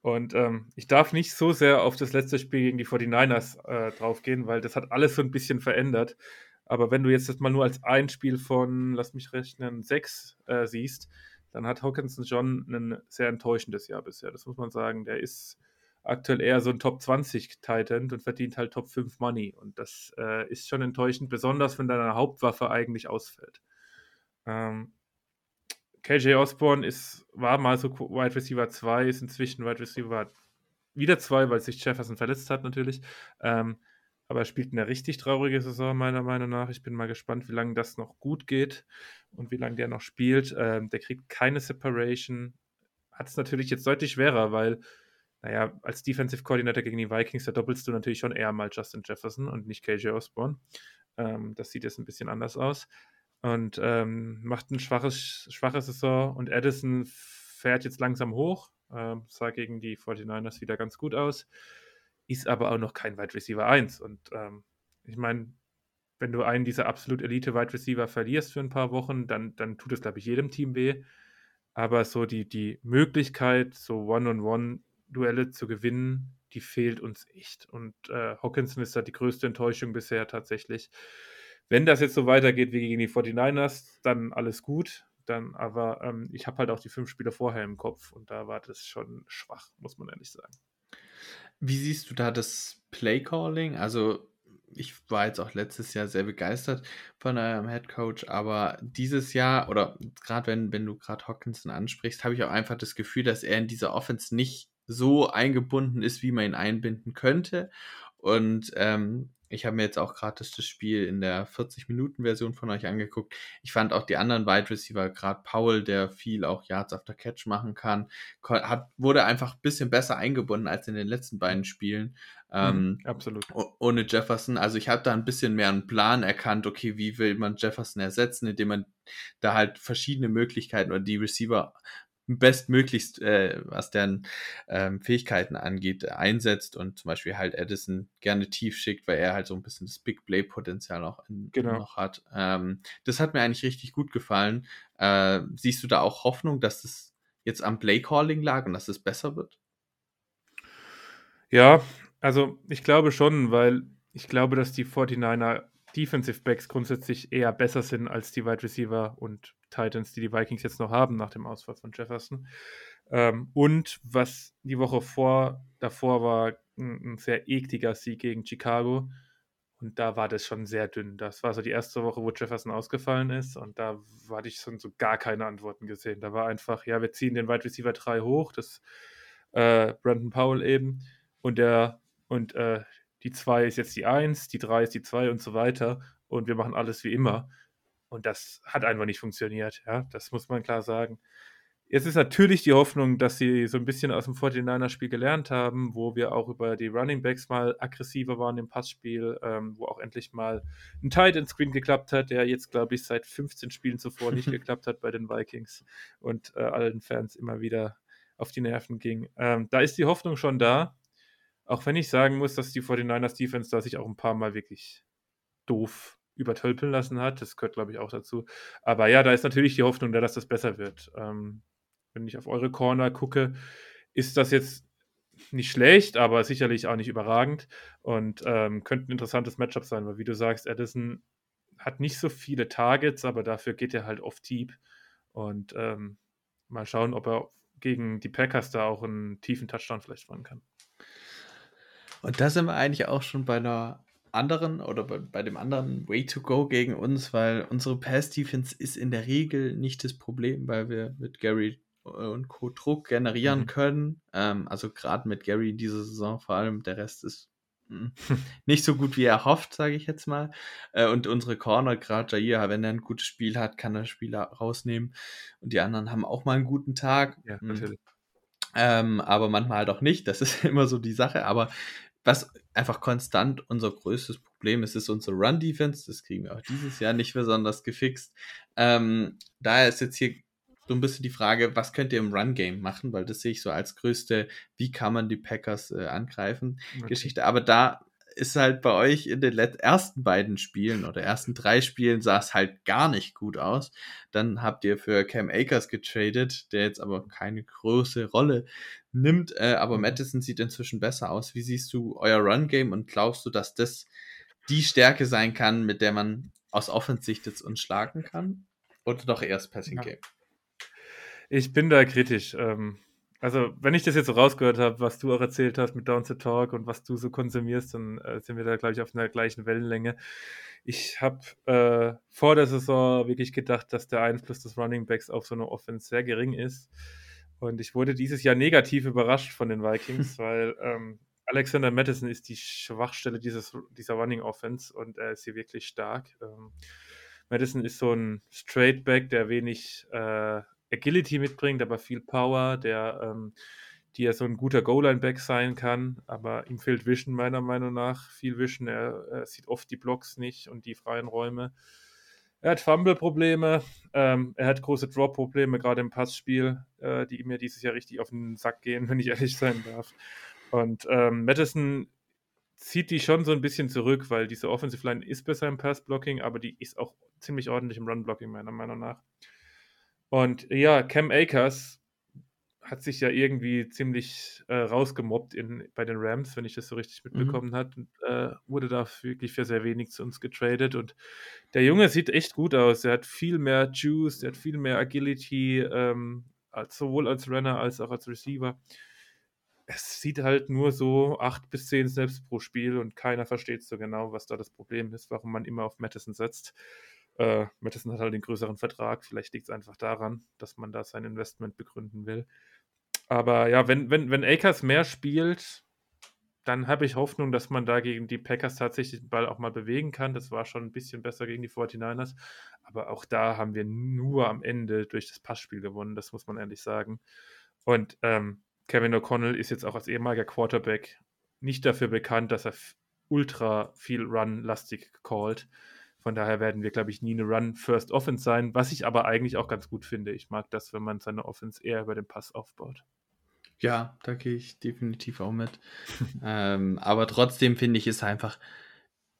Und ähm, ich darf nicht so sehr auf das letzte Spiel gegen die 49ers äh, draufgehen, weil das hat alles so ein bisschen verändert. Aber wenn du jetzt das mal nur als ein Spiel von, lass mich rechnen, sechs äh, siehst, dann hat Hawkinson schon ein sehr enttäuschendes Jahr bisher. Das muss man sagen. Der ist aktuell eher so ein Top 20 Titan und verdient halt Top 5 Money. Und das äh, ist schon enttäuschend, besonders wenn deine Hauptwaffe eigentlich ausfällt. Ähm, KJ Osborne ist, war mal so Wide Receiver 2, ist inzwischen Wide Receiver wieder 2, weil sich Jefferson verletzt hat natürlich. Ähm, aber er spielt eine richtig traurige Saison, meiner Meinung nach. Ich bin mal gespannt, wie lange das noch gut geht und wie lange der noch spielt. Ähm, der kriegt keine Separation. Hat es natürlich jetzt deutlich schwerer, weil, naja, als Defensive Coordinator gegen die Vikings, da doppelst du natürlich schon eher mal Justin Jefferson und nicht KJ Osborne. Ähm, das sieht jetzt ein bisschen anders aus und ähm, macht ein schwaches, schwache Saison. Und Addison fährt jetzt langsam hoch, ähm, sah gegen die 49ers wieder ganz gut aus, ist aber auch noch kein Wide Receiver 1. Und ähm, ich meine, wenn du einen dieser absolut Elite Wide Receiver verlierst für ein paar Wochen, dann, dann tut es, glaube ich, jedem Team weh. Aber so die, die Möglichkeit, so One-on-One-Duelle zu gewinnen, die fehlt uns echt. Und äh, Hawkinson ist da die größte Enttäuschung bisher tatsächlich wenn das jetzt so weitergeht wie gegen die 49ers, dann alles gut. Dann, aber ähm, ich habe halt auch die fünf Spiele vorher im Kopf und da war das schon schwach, muss man ehrlich sagen. Wie siehst du da das Play-Calling? Also, ich war jetzt auch letztes Jahr sehr begeistert von eurem Head Coach, aber dieses Jahr, oder gerade wenn, wenn du gerade Hawkinson ansprichst, habe ich auch einfach das Gefühl, dass er in dieser Offense nicht so eingebunden ist, wie man ihn einbinden könnte. Und ähm, ich habe mir jetzt auch gerade das Spiel in der 40-Minuten-Version von euch angeguckt. Ich fand auch die anderen Wide Receiver, gerade Paul, der viel auch Yards after Catch machen kann, hat, wurde einfach ein bisschen besser eingebunden als in den letzten beiden Spielen. Mhm, ähm, absolut. Ohne Jefferson. Also ich habe da ein bisschen mehr einen Plan erkannt, okay, wie will man Jefferson ersetzen, indem man da halt verschiedene Möglichkeiten oder die Receiver bestmöglichst, äh, was deren ähm, Fähigkeiten angeht, einsetzt und zum Beispiel halt Edison gerne tief schickt, weil er halt so ein bisschen das Big Play-Potenzial auch in, genau. noch hat. Ähm, das hat mir eigentlich richtig gut gefallen. Äh, siehst du da auch Hoffnung, dass es jetzt am Play-Calling lag und dass es besser wird? Ja, also ich glaube schon, weil ich glaube, dass die 49er Defensive Backs grundsätzlich eher besser sind als die Wide Receiver und Titans, die die Vikings jetzt noch haben nach dem Ausfall von Jefferson. Ähm, und was die Woche vor, davor war, ein, ein, sehr ekliger Sieg gegen Chicago. Und da war das schon sehr dünn. Das war so die erste Woche, wo Jefferson ausgefallen ist. Und da hatte ich schon so gar keine Antworten gesehen. Da war einfach, ja, wir ziehen den Wide Receiver 3 hoch, das äh, Brandon Powell eben. Und der, und äh, die 2 ist jetzt die 1, die 3 ist die 2 und so weiter. Und wir machen alles wie immer. Und das hat einfach nicht funktioniert. Ja, das muss man klar sagen. Jetzt ist natürlich die Hoffnung, dass sie so ein bisschen aus dem 49er-Spiel gelernt haben, wo wir auch über die Running Backs mal aggressiver waren im Passspiel, ähm, wo auch endlich mal ein Tight End Screen geklappt hat, der jetzt, glaube ich, seit 15 Spielen zuvor nicht geklappt hat bei den Vikings und äh, allen Fans immer wieder auf die Nerven ging. Ähm, da ist die Hoffnung schon da, auch wenn ich sagen muss, dass die 49ers Defense da sich auch ein paar Mal wirklich doof übertölpeln lassen hat. Das gehört, glaube ich, auch dazu. Aber ja, da ist natürlich die Hoffnung da, dass das besser wird. Ähm, wenn ich auf eure Corner gucke, ist das jetzt nicht schlecht, aber sicherlich auch nicht überragend und ähm, könnte ein interessantes Matchup sein, weil wie du sagst, Addison hat nicht so viele Targets, aber dafür geht er halt oft deep und ähm, mal schauen, ob er gegen die Packers da auch einen tiefen Touchdown vielleicht fangen kann. Und da sind wir eigentlich auch schon bei einer anderen oder bei, bei, dem anderen Way to go gegen uns, weil unsere Pass-Defense ist in der Regel nicht das Problem, weil wir mit Gary und Co. Druck generieren mhm. können. Ähm, also gerade mit Gary in dieser Saison vor allem, der Rest ist mh, nicht so gut, wie er hofft, sage ich jetzt mal. Äh, und unsere Corner, gerade Jair, wenn er ein gutes Spiel hat, kann er Spieler rausnehmen. Und die anderen haben auch mal einen guten Tag. Ja, hm. natürlich. Ähm, aber manchmal halt auch nicht. Das ist immer so die Sache. Aber was einfach konstant unser größtes Problem ist, ist unsere Run-Defense. Das kriegen wir auch dieses Jahr nicht besonders gefixt. Ähm, daher ist jetzt hier so ein bisschen die Frage, was könnt ihr im Run-Game machen? Weil das sehe ich so als größte, wie kann man die Packers äh, angreifen, okay. Geschichte. Aber da ist halt bei euch in den ersten beiden Spielen oder ersten drei Spielen sah es halt gar nicht gut aus. Dann habt ihr für Cam Akers getradet, der jetzt aber keine große Rolle nimmt. Äh, aber mhm. Madison sieht inzwischen besser aus. Wie siehst du euer Run-Game und glaubst du, dass das die Stärke sein kann, mit der man aus Offensicht jetzt uns schlagen kann? Oder doch erst Passing-Game? Ja. Ich bin da kritisch. Ähm also, wenn ich das jetzt so rausgehört habe, was du auch erzählt hast mit Down to Talk und was du so konsumierst, dann äh, sind wir da, glaube ich, auf einer gleichen Wellenlänge. Ich habe äh, vor der Saison wirklich gedacht, dass der Einfluss des Running Backs auf so eine Offense sehr gering ist. Und ich wurde dieses Jahr negativ überrascht von den Vikings, weil ähm, Alexander Madison ist die Schwachstelle dieses, dieser Running Offense und er ist hier wirklich stark. Ähm, Madison ist so ein Straight Back, der wenig äh, Agility mitbringt, aber viel Power, der, ähm, die ja so ein guter Goal-Line-Back sein kann, aber ihm fehlt Vision meiner Meinung nach, viel Vision, er, er sieht oft die Blocks nicht und die freien Räume. Er hat Fumble-Probleme, ähm, er hat große Drop-Probleme, gerade im Passspiel, äh, die mir dieses Jahr richtig auf den Sack gehen, wenn ich ehrlich sein darf. Und ähm, Madison zieht die schon so ein bisschen zurück, weil diese Offensive Line ist besser im Pass-Blocking, aber die ist auch ziemlich ordentlich im Run-Blocking, meiner Meinung nach. Und ja, Cam Akers hat sich ja irgendwie ziemlich äh, rausgemobbt in, bei den Rams, wenn ich das so richtig mhm. mitbekommen mhm. hat. Und, äh, wurde da wirklich für sehr wenig zu uns getradet. Und der Junge sieht echt gut aus. Er hat viel mehr Juice, er hat viel mehr Agility, ähm, als, sowohl als Runner als auch als Receiver. Es sieht halt nur so acht bis zehn Snaps pro Spiel und keiner versteht so genau, was da das Problem ist, warum man immer auf Madison setzt. Äh, Madison hat halt den größeren Vertrag. Vielleicht liegt es einfach daran, dass man da sein Investment begründen will. Aber ja, wenn, wenn, wenn Akers mehr spielt, dann habe ich Hoffnung, dass man da gegen die Packers tatsächlich den Ball auch mal bewegen kann. Das war schon ein bisschen besser gegen die 49ers. Aber auch da haben wir nur am Ende durch das Passspiel gewonnen, das muss man ehrlich sagen. Und ähm, Kevin O'Connell ist jetzt auch als ehemaliger Quarterback nicht dafür bekannt, dass er ultra viel Run-lastig called. Von daher werden wir, glaube ich, nie eine Run-First Offense sein, was ich aber eigentlich auch ganz gut finde. Ich mag das, wenn man seine Offense eher über den Pass aufbaut. Ja, da gehe ich definitiv auch mit. ähm, aber trotzdem finde ich es einfach,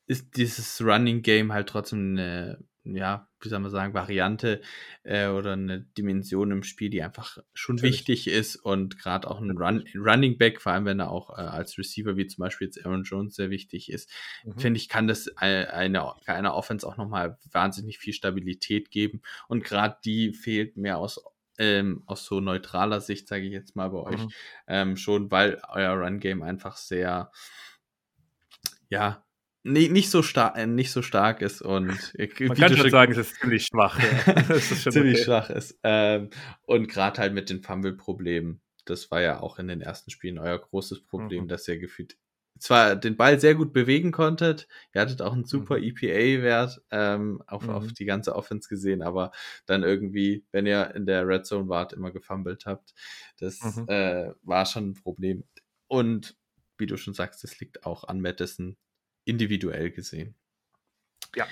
ist dieses Running Game halt trotzdem eine ja, wie soll man sagen, Variante äh, oder eine Dimension im Spiel, die einfach schon Natürlich. wichtig ist und gerade auch ein Run, Running Back, vor allem wenn er auch äh, als Receiver, wie zum Beispiel jetzt Aaron Jones, sehr wichtig ist, mhm. finde ich, kann das eine, eine Offense auch nochmal wahnsinnig viel Stabilität geben und gerade die fehlt mir aus ähm, aus so neutraler Sicht, sage ich jetzt mal bei euch, mhm. ähm, schon, weil euer Run-Game einfach sehr, ja, nee, nicht so stark, äh, nicht so stark ist und man kann schon sagen, es ist ziemlich schwach. Ja. ist ziemlich okay. schwach ist ähm, und gerade halt mit den Fumble-Problemen. Das war ja auch in den ersten Spielen euer großes Problem, mhm. dass ihr gefühlt zwar den Ball sehr gut bewegen konntet, ihr hattet auch einen super mhm. EPA-Wert ähm, auf, mhm. auf die ganze Offense gesehen, aber dann irgendwie, wenn ihr in der Red Zone wart, immer gefummelt habt, das mhm. äh, war schon ein Problem. Und wie du schon sagst, das liegt auch an Madison, individuell gesehen. Ja.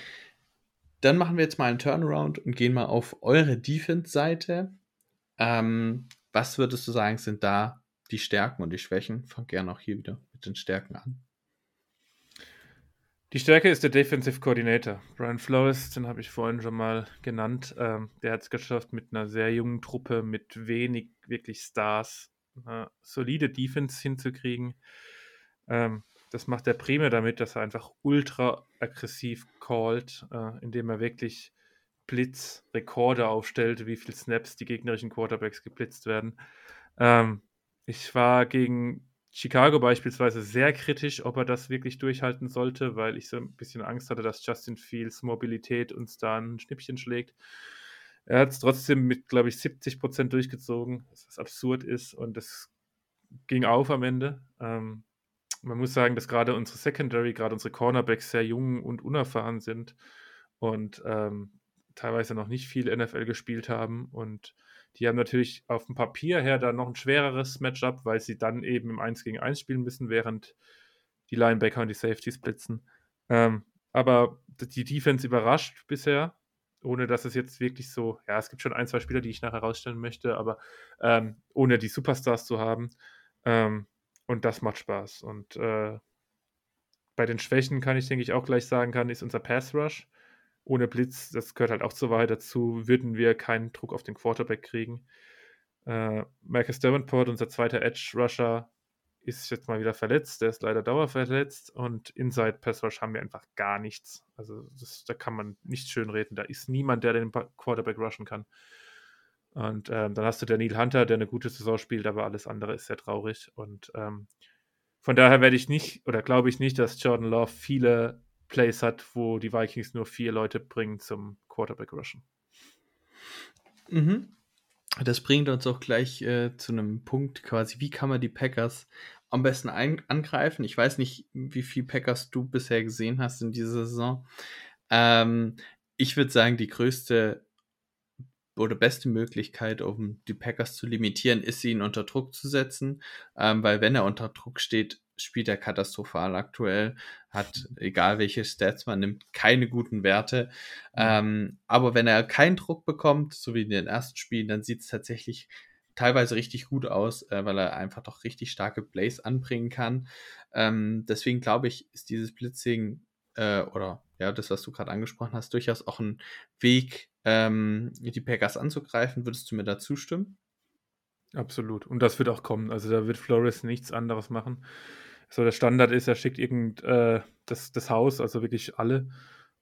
Dann machen wir jetzt mal einen Turnaround und gehen mal auf eure Defense-Seite. Ähm, was würdest du sagen, sind da die Stärken und die Schwächen? Fang gerne auch hier wieder mit den Stärken an. Die Stärke ist der Defensive Coordinator. Brian Flores, den habe ich vorhin schon mal genannt. Ähm, der hat es geschafft, mit einer sehr jungen Truppe, mit wenig wirklich Stars, eine solide Defense hinzukriegen. Ähm, das macht er primär damit, dass er einfach ultra aggressiv callt, äh, indem er wirklich Blitzrekorde aufstellt, wie viele Snaps die gegnerischen Quarterbacks geblitzt werden. Ähm, ich war gegen Chicago beispielsweise sehr kritisch, ob er das wirklich durchhalten sollte, weil ich so ein bisschen Angst hatte, dass Justin Fields Mobilität uns da ein Schnippchen schlägt. Er hat es trotzdem mit, glaube ich, 70 Prozent durchgezogen, was absurd ist und es ging auf am Ende. Ähm, man muss sagen, dass gerade unsere Secondary, gerade unsere Cornerbacks sehr jung und unerfahren sind und ähm, teilweise noch nicht viel NFL gespielt haben. Und die haben natürlich auf dem Papier her dann noch ein schwereres Matchup, weil sie dann eben im 1 gegen 1 spielen müssen, während die Linebacker und die Safeties blitzen. Ähm, aber die Defense überrascht bisher, ohne dass es jetzt wirklich so, ja, es gibt schon ein, zwei Spieler, die ich nachher rausstellen möchte, aber ähm, ohne die Superstars zu haben. Ähm, und das macht Spaß. Und äh, bei den Schwächen kann ich, denke ich, auch gleich sagen kann, ist unser Pass Rush. Ohne Blitz, das gehört halt auch so weit dazu, würden wir keinen Druck auf den Quarterback kriegen. Äh, Marcus Davenport, unser zweiter Edge Rusher, ist jetzt mal wieder verletzt. Der ist leider dauerverletzt. Und Inside Pass Rush haben wir einfach gar nichts. Also das, da kann man nicht schön reden. Da ist niemand, der den Quarterback rushen kann. Und ähm, dann hast du Daniel Hunter, der eine gute Saison spielt, aber alles andere ist sehr traurig. Und ähm, von daher werde ich nicht oder glaube ich nicht, dass Jordan Love viele Plays hat, wo die Vikings nur vier Leute bringen zum Quarterback rushen. Mhm. Das bringt uns auch gleich äh, zu einem Punkt quasi, wie kann man die Packers am besten angreifen? Ich weiß nicht, wie viel Packers du bisher gesehen hast in dieser Saison. Ähm, ich würde sagen, die größte oder beste Möglichkeit, um die Packers zu limitieren, ist, ihn unter Druck zu setzen, ähm, weil wenn er unter Druck steht, spielt er katastrophal aktuell, hat, egal welche Stats man nimmt, keine guten Werte. Ähm, aber wenn er keinen Druck bekommt, so wie in den ersten Spielen, dann sieht es tatsächlich teilweise richtig gut aus, äh, weil er einfach doch richtig starke Plays anbringen kann. Ähm, deswegen glaube ich, ist dieses Blitzing äh, oder ja, das, was du gerade angesprochen hast, durchaus auch ein Weg, ähm, die Packers anzugreifen. Würdest du mir da zustimmen? Absolut. Und das wird auch kommen. Also da wird Flores nichts anderes machen. So der Standard ist, er schickt irgend äh, das, das Haus, also wirklich alle.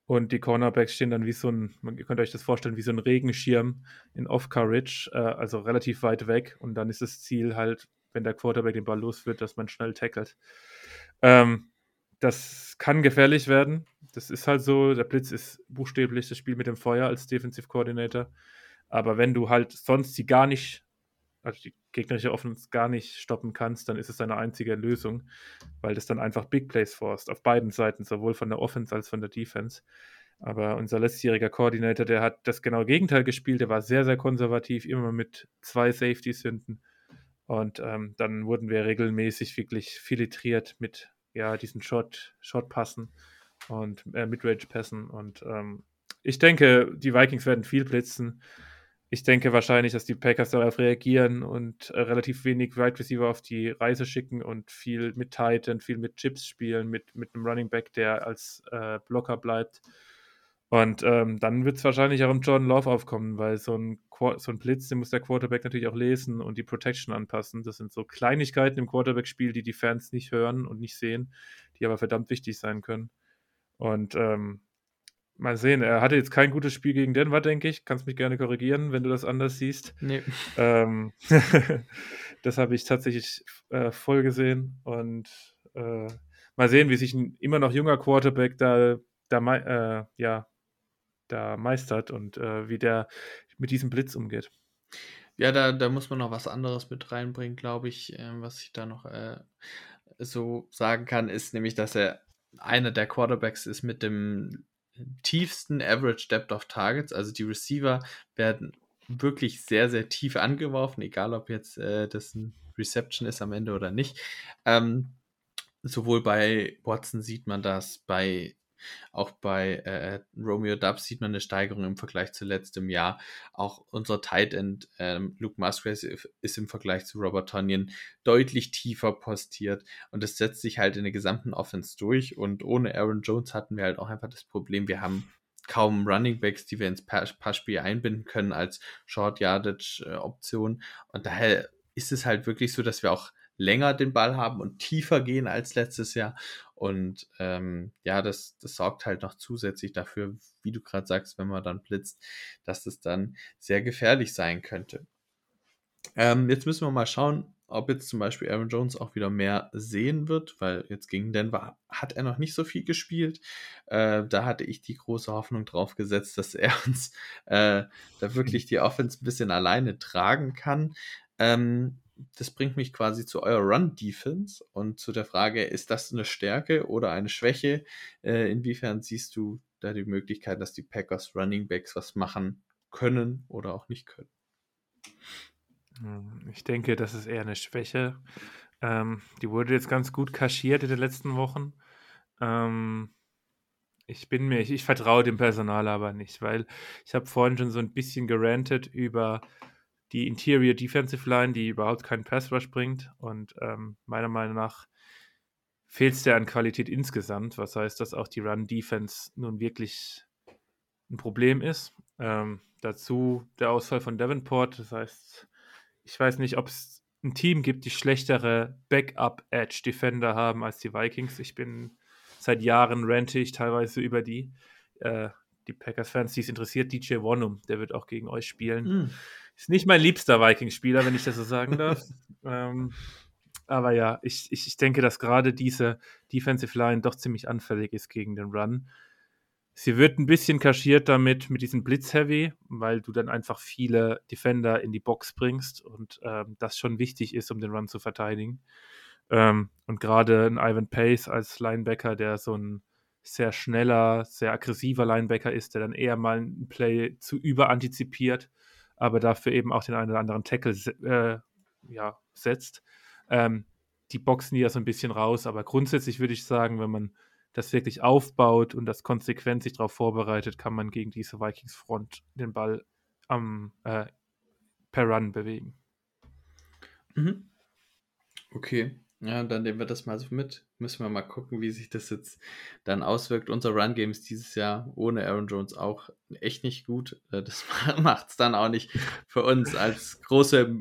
Und die Cornerbacks stehen dann wie so ein, ihr könnt euch das vorstellen, wie so ein Regenschirm in Off-Courage, äh, also relativ weit weg. Und dann ist das Ziel halt, wenn der Quarterback den Ball los wird, dass man schnell tackelt. Ähm, das kann gefährlich werden. Das ist halt so. Der Blitz ist buchstäblich das Spiel mit dem Feuer als Defensive Coordinator. Aber wenn du halt sonst sie gar nicht, also die gegnerische Offense gar nicht stoppen kannst, dann ist es deine einzige Lösung, weil das dann einfach Big Plays forst, auf beiden Seiten, sowohl von der Offense als von der Defense. Aber unser letztjähriger Koordinator, der hat das genaue Gegenteil gespielt, der war sehr, sehr konservativ, immer mit zwei Safeties hinten. Und ähm, dann wurden wir regelmäßig wirklich filtriert mit ja, diesen Shot, Shot-Passen und äh, Midrange-Passen. Und ähm, ich denke, die Vikings werden viel blitzen ich denke wahrscheinlich, dass die Packers darauf reagieren und äh, relativ wenig Wide Receiver auf die Reise schicken und viel mit Titan, viel mit Chips spielen, mit, mit einem Running Back, der als äh, Blocker bleibt. Und ähm, dann wird es wahrscheinlich auch im Jordan Love aufkommen, weil so ein, so ein Blitz, den muss der Quarterback natürlich auch lesen und die Protection anpassen. Das sind so Kleinigkeiten im Quarterback-Spiel, die die Fans nicht hören und nicht sehen, die aber verdammt wichtig sein können. Und ähm, Mal sehen, er hatte jetzt kein gutes Spiel gegen Denver, denke ich. Kannst mich gerne korrigieren, wenn du das anders siehst. Nee. Ähm, das habe ich tatsächlich äh, voll gesehen. Und äh, mal sehen, wie sich ein immer noch junger Quarterback da, da, äh, ja, da meistert und äh, wie der mit diesem Blitz umgeht. Ja, da, da muss man noch was anderes mit reinbringen, glaube ich. Ähm, was ich da noch äh, so sagen kann, ist nämlich, dass er einer der Quarterbacks ist mit dem tiefsten Average Depth of Targets. Also die Receiver werden wirklich sehr, sehr tief angeworfen, egal ob jetzt äh, das ein Reception ist am Ende oder nicht. Ähm, sowohl bei Watson sieht man das, bei auch bei äh, Romeo Dubs sieht man eine Steigerung im Vergleich zu letztem Jahr. Auch unser Tight End ähm, Luke Musgrave ist im Vergleich zu Robert Tonyan deutlich tiefer postiert und das setzt sich halt in der gesamten Offense durch. Und ohne Aaron Jones hatten wir halt auch einfach das Problem, wir haben kaum Running Backs, die wir ins Passspiel einbinden können als Short Yardage äh, Option. Und daher ist es halt wirklich so, dass wir auch länger den Ball haben und tiefer gehen als letztes Jahr. Und ähm, ja, das, das sorgt halt noch zusätzlich dafür, wie du gerade sagst, wenn man dann blitzt, dass das dann sehr gefährlich sein könnte. Ähm, jetzt müssen wir mal schauen, ob jetzt zum Beispiel Aaron Jones auch wieder mehr sehen wird, weil jetzt gegen Denver hat er noch nicht so viel gespielt. Äh, da hatte ich die große Hoffnung drauf gesetzt, dass er uns äh, da wirklich die Offense ein bisschen alleine tragen kann. Ähm, das bringt mich quasi zu eurer Run-Defense und zu der Frage, ist das eine Stärke oder eine Schwäche? Äh, inwiefern siehst du da die Möglichkeit, dass die Packers Running Backs was machen können oder auch nicht können? Hm, ich denke, das ist eher eine Schwäche. Ähm, die wurde jetzt ganz gut kaschiert in den letzten Wochen. Ähm, ich bin mir, ich, ich vertraue dem Personal aber nicht, weil ich habe vorhin schon so ein bisschen gerantet über die Interior Defensive Line, die überhaupt keinen Pass Rush bringt. Und ähm, meiner Meinung nach fehlt es der an Qualität insgesamt, was heißt, dass auch die Run Defense nun wirklich ein Problem ist. Ähm, dazu der Ausfall von Davenport, das heißt, ich weiß nicht, ob es ein Team gibt, die schlechtere Backup-Edge-Defender haben als die Vikings. Ich bin seit Jahren rente ich teilweise über die. Äh, die Packers-Fans, die es interessiert, DJ Wonum, der wird auch gegen euch spielen. Mm. Ist nicht mein liebster Vikings-Spieler, wenn ich das so sagen darf. ähm, aber ja, ich, ich, ich denke, dass gerade diese Defensive Line doch ziemlich anfällig ist gegen den Run. Sie wird ein bisschen kaschiert damit, mit diesem Blitz-Heavy, weil du dann einfach viele Defender in die Box bringst und ähm, das schon wichtig ist, um den Run zu verteidigen. Ähm, und gerade ein Ivan Pace als Linebacker, der so ein sehr schneller, sehr aggressiver Linebacker ist, der dann eher mal ein Play zu überantizipiert, aber dafür eben auch den einen oder anderen Tackle äh, ja, setzt. Ähm, die boxen die ja so ein bisschen raus, aber grundsätzlich würde ich sagen, wenn man das wirklich aufbaut und das konsequent sich darauf vorbereitet, kann man gegen diese Vikings-Front den Ball am, äh, per Run bewegen. Mhm. Okay. Ja, dann nehmen wir das mal so mit. Müssen wir mal gucken, wie sich das jetzt dann auswirkt. Unser Run-Game ist dieses Jahr ohne Aaron Jones auch echt nicht gut. Äh, das macht es dann auch nicht für uns als große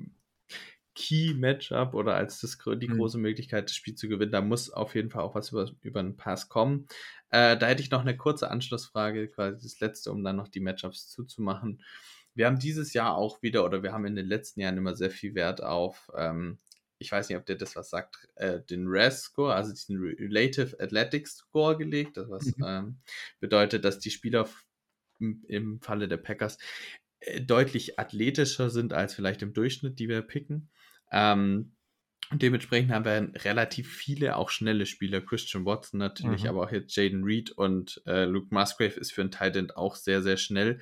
Key-Matchup oder als das, die Mhm. große Möglichkeit, das Spiel zu gewinnen. Da muss auf jeden Fall auch was über, über einen Pass kommen. Äh, da hätte ich noch eine kurze Anschlussfrage, quasi das letzte, um dann noch die Matchups zuzumachen. Wir haben dieses Jahr auch wieder, oder wir haben in den letzten Jahren immer sehr viel Wert auf, ähm, ich weiß nicht, ob der das was sagt, äh, den RAS-Score, also diesen Relative Athletic Score gelegt, das was Mhm. ähm, bedeutet, dass die Spieler im, im Falle der Packers äh, deutlich athletischer sind als vielleicht im Durchschnitt, die wir picken. Ähm, und dementsprechend haben wir relativ viele auch schnelle Spieler. Christian Watson natürlich, Mhm. aber auch jetzt Jaden Reed und äh, Luke Musgrave ist für einen Tight End auch sehr, sehr schnell.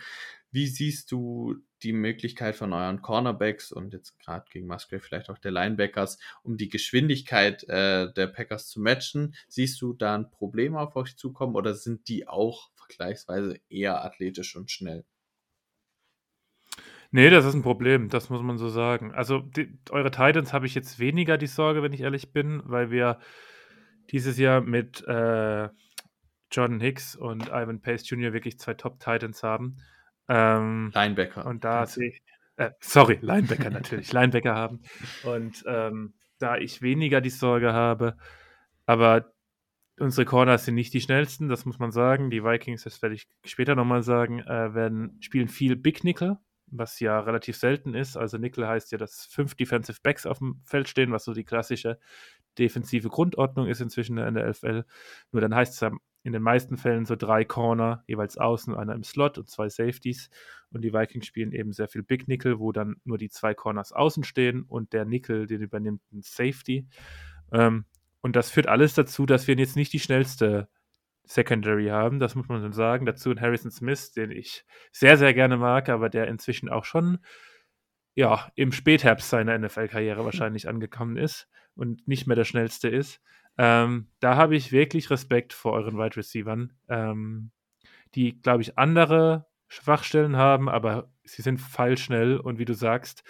Wie siehst du die Möglichkeit von euren Cornerbacks und jetzt gerade gegen Musgrave vielleicht auch der Linebackers, um die Geschwindigkeit äh, der Packers zu matchen? Siehst du da ein Problem auf euch zukommen oder sind die auch vergleichsweise eher athletisch und schnell? Nee, das ist ein Problem, das muss man so sagen. Also, die, eure Titans habe ich jetzt weniger die Sorge, wenn ich ehrlich bin, weil wir dieses Jahr mit äh, Jordan Hicks und Ivan Pace Jr. wirklich zwei Top-Titans haben. Ähm, Linebacker. und da sehe ich, äh, sorry, Linebacker natürlich, Linebacker haben. Und ähm, da ich weniger die Sorge habe, aber unsere Corners sind nicht die schnellsten, das muss man sagen. Die Vikings, das werde ich später nochmal sagen, äh, werden, spielen viel Big Nickel, was ja relativ selten ist. Also Nickel heißt ja, dass fünf Defensive Backs auf dem Feld stehen, was so die klassische defensive Grundordnung ist inzwischen in der NFL. Nur dann heißt es ja in den meisten Fällen so drei Corner, jeweils außen, einer im Slot und zwei Safeties. Und die Vikings spielen eben sehr viel Big Nickel, wo dann nur die zwei Corners außen stehen und der Nickel, den übernimmt ein Safety. Ähm, und das führt alles dazu, dass wir jetzt nicht die schnellste Secondary haben, das muss man schon sagen. Dazu ein Harrison Smith, den ich sehr, sehr gerne mag, aber der inzwischen auch schon ja, im Spätherbst seiner NFL-Karriere wahrscheinlich angekommen ist und nicht mehr der schnellste ist. Ähm, da habe ich wirklich Respekt vor euren Wide Receivern, ähm, die, glaube ich, andere Schwachstellen haben, aber sie sind feilschnell und wie du sagst,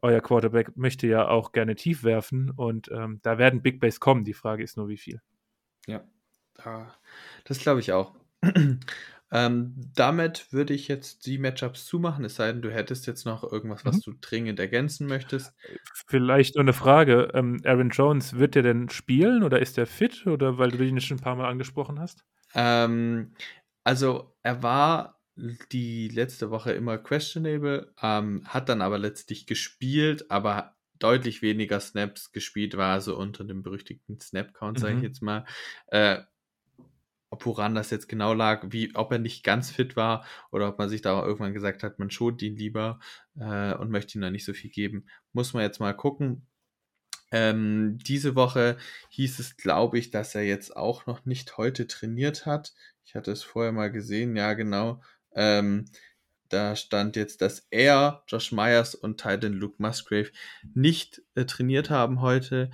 euer Quarterback möchte ja auch gerne tief werfen und ähm, da werden Big Base kommen. Die Frage ist nur, wie viel. Ja, da- das glaube ich auch. Ähm, damit würde ich jetzt die Matchups zumachen, es sei denn, du hättest jetzt noch irgendwas, was Mhm. du dringend ergänzen möchtest. Vielleicht nur eine Frage. Ähm, Aaron Jones, wird der denn spielen oder ist der fit? Oder weil du jetzt schon ein paar Mal angesprochen hast? Ähm, also, er war die letzte Woche immer questionable, ähm, hat dann aber letztlich gespielt, aber deutlich weniger Snaps gespielt, war also unter dem berüchtigten Snap-Count, sage ich Mhm. jetzt mal. Äh, ob woran das jetzt genau lag, wie, ob er nicht ganz fit war oder ob man sich da irgendwann gesagt hat, man schont ihn lieber äh, und möchte ihm da nicht so viel geben, muss man jetzt mal gucken. Ähm, diese Woche hieß es, glaube ich, dass er jetzt auch noch nicht heute trainiert hat. Ich hatte es vorher mal gesehen, ja genau. Ähm, da stand jetzt, dass er, Josh Myers und Titan Luke Musgrave nicht äh, trainiert haben heute.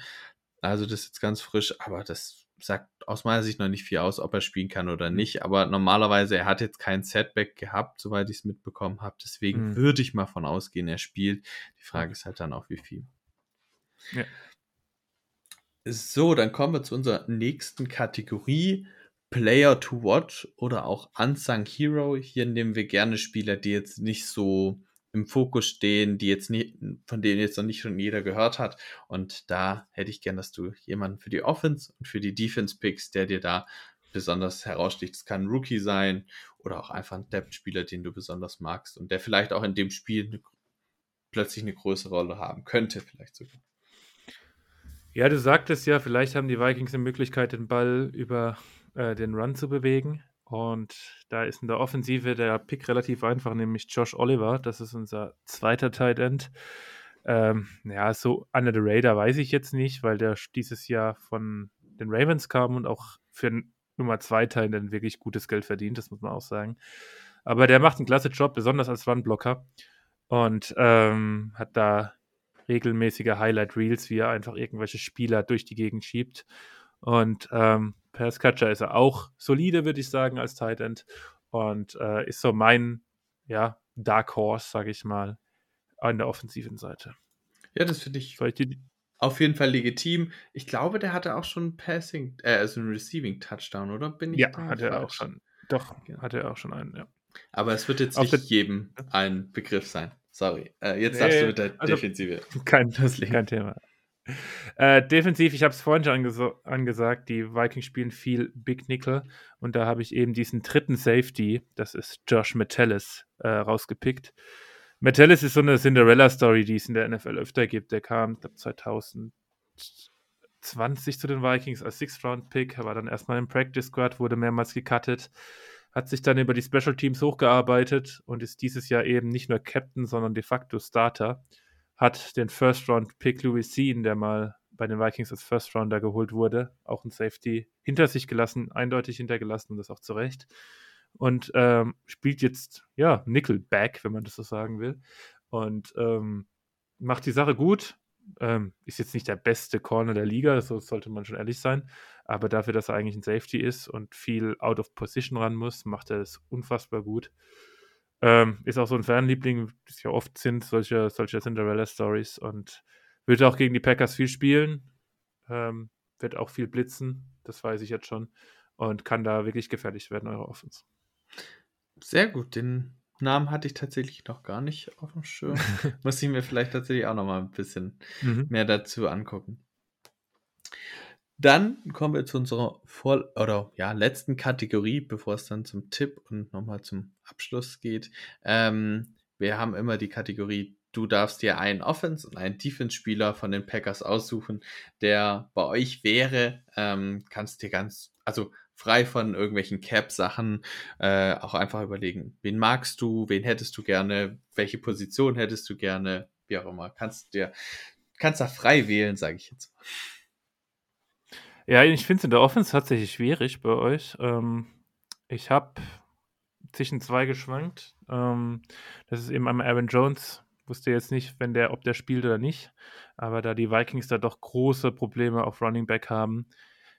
Also das ist jetzt ganz frisch, aber das sagt aus meiner Sicht noch nicht viel aus, ob er spielen kann oder nicht. Aber normalerweise, er hat jetzt kein Setback gehabt, soweit ich es mitbekommen habe. Deswegen Mhm. würde ich mal von ausgehen, er spielt. Die Frage ist halt dann auch, wie viel. Ja. So, dann kommen wir zu unserer nächsten Kategorie. Player to Watch oder auch Unsung Hero. Hier nehmen wir gerne Spieler, die jetzt nicht so im Fokus stehen, die jetzt nie, von denen jetzt noch nicht schon jeder gehört hat. Und da hätte ich gern, dass du jemanden für die Offense und für die Defense pickst, der dir da besonders heraussticht. Es kann ein Rookie sein oder auch einfach ein Depth-Spieler, den du besonders magst und der vielleicht auch in dem Spiel eine, plötzlich eine größere Rolle haben könnte, vielleicht sogar. Ja, du sagtest ja, vielleicht haben die Vikings eine Möglichkeit, den Ball über äh, den Run zu bewegen. Und da ist in der Offensive der Pick relativ einfach, nämlich Josh Oliver. Das ist unser zweiter Tight End. Ähm, ja, so under the radar weiß ich jetzt nicht, weil der dieses Jahr von den Ravens kam und auch für Nummer 2 Tight End wirklich gutes Geld verdient, das muss man auch sagen. Aber der macht einen klasse Job, besonders als Runblocker. Und ähm, hat da regelmäßige Highlight Reels, wie er einfach irgendwelche Spieler durch die Gegend schiebt. Und ähm, Pass Catcher ist er auch solide, würde ich sagen, als Tight End. Und äh, ist so mein, ja, Dark Horse, sage ich mal, an der offensiven Seite. Ja, das finde ich ich auf jeden Fall legitim. Ich glaube, der hatte auch schon einen Passing, äh, also einen Receiving Touchdown, oder? Bin ich ja, hat er auch schon. Doch, Ja. hat er auch schon einen, ja. Aber es wird jetzt Auf nicht jedem ein Begriff sein. Sorry. Äh, jetzt darfst Nee, du mit der also- Defensive Kein, kein Thema. Äh, defensiv, ich habe es vorhin schon anges angesagt, die Vikings spielen viel Big Nickel und da habe ich eben diesen dritten Safety, das ist Josh Metellus, äh, rausgepickt. Metellus ist so eine Cinderella-Story, die es in der NFL öfter gibt. Der kam, ich glaube, 2020 zu den Vikings als Sixth-Round-Pick, war dann erstmal im Practice Squad, wurde mehrmals gecuttet, hat sich dann über die Special Teams hochgearbeitet und ist dieses Jahr eben nicht nur Captain, sondern de facto Starter hat den First-Round-Pick Louis Sean, der mal bei den Vikings als First-Rounder geholt wurde, auch ein Safety hinter sich gelassen, eindeutig hintergelassen und das auch zu Recht. Und ähm, spielt jetzt, ja, Nickelback, wenn man das so sagen will. Und ähm, macht die Sache gut. Ähm, ist jetzt nicht der beste Corner der Liga, so sollte man schon ehrlich sein. Aber dafür, dass er eigentlich ein Safety ist und viel out of position ran muss, macht er es unfassbar gut. Ähm, ist auch so ein Fanliebling, die es ja oft sind, solche, solche Cinderella-Stories und wird auch gegen die Packers viel spielen, ähm, wird auch viel blitzen, das weiß ich jetzt schon, und kann da wirklich gefährlich werden, eure Offense. Sehr gut. Den Namen hatte ich tatsächlich noch gar nicht auf dem Schirm. Muss ich mir vielleicht tatsächlich auch noch mal ein bisschen Mhm. mehr dazu angucken. Dann kommen wir zu unserer vor oder ja, letzten Kategorie, bevor es dann zum Tipp und nochmal zum Abschluss geht. Ähm, wir haben immer die Kategorie, du darfst dir einen Offense- und einen Defense-Spieler von den Packers aussuchen, der bei euch wäre. Ähm, kannst dir ganz, also frei von irgendwelchen Cap-Sachen, äh, auch einfach überlegen, wen magst du, wen hättest du gerne, welche Position hättest du gerne, wie auch immer. Kannst dir, kannst da frei wählen, sage ich jetzt. Ja, ich finde es in der Offense tatsächlich schwierig bei euch. Ähm, ich habe zwischen zwei geschwankt. Ähm, das ist eben einmal Aaron Jones. Wusste jetzt nicht, wenn der, ob der spielt oder nicht. Aber da die Vikings da doch große Probleme auf Running Back haben,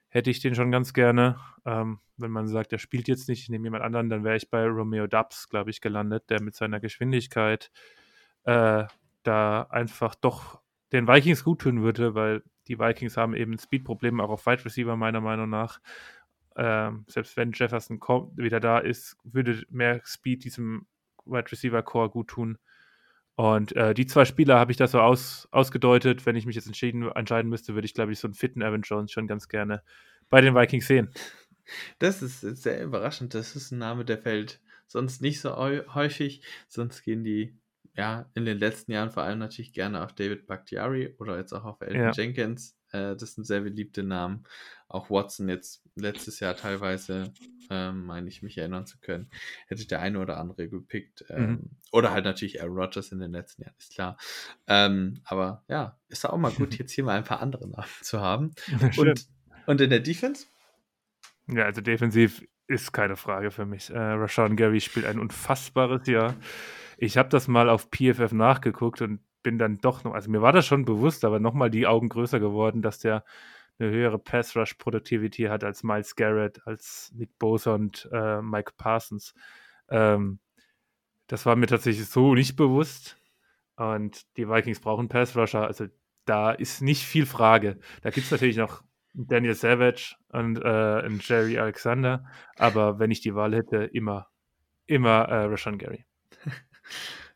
hätte ich den schon ganz gerne. Ähm, wenn man sagt, der spielt jetzt nicht, ich nehme jemand anderen, dann wäre ich bei Romeo Dubs, glaube ich, gelandet, der mit seiner Geschwindigkeit äh, da einfach doch den Vikings gut tun würde, weil die Vikings haben eben Speed-Probleme auch auf Wide Receiver, meiner Meinung nach. Ähm, selbst wenn Jefferson kommt, wieder da ist, würde mehr Speed diesem Wide Receiver Core gut tun. Und äh, die zwei Spieler habe ich da so aus, ausgedeutet. Wenn ich mich jetzt entschieden, entscheiden müsste, würde ich, glaube ich, so einen fitten Evan Jones schon ganz gerne bei den Vikings sehen. Das ist sehr überraschend. Das ist ein Name, der fällt sonst nicht so häu- häufig. Sonst gehen die, ja, in den letzten Jahren vor allem natürlich gerne auf David Bakhtiari oder jetzt auch auf Elton Ja. Jenkins. Äh, das sind sehr beliebte Namen. Auch Watson jetzt letztes Jahr teilweise, ähm, meine ich, mich erinnern zu können, hätte der eine oder andere gepickt. Ähm, Mhm. Oder halt natürlich Aaron Rodgers in den letzten Jahren, ist klar. Ähm, aber ja, ist auch mal gut, jetzt hier mal ein paar andere Namen zu haben. Und, und in der Defense? Ja, also defensiv ist keine Frage für mich. Äh, Rashawn Gary spielt ein unfassbares Jahr. Ich habe das mal auf PFF nachgeguckt und bin dann doch noch, also mir war das schon bewusst, aber nochmal die Augen größer geworden, dass der eine höhere Pass-Rush-Productivity hat als Miles Garrett, als Nick Bosa und äh, Mike Parsons. Ähm, das war mir tatsächlich so nicht bewusst. Und die Vikings brauchen Pass-Rusher, also da ist nicht viel Frage. Da gibt es natürlich noch Daniel Savage und äh, einen Jerry Alexander, aber wenn ich die Wahl hätte, immer, immer äh, Rashawn Gary.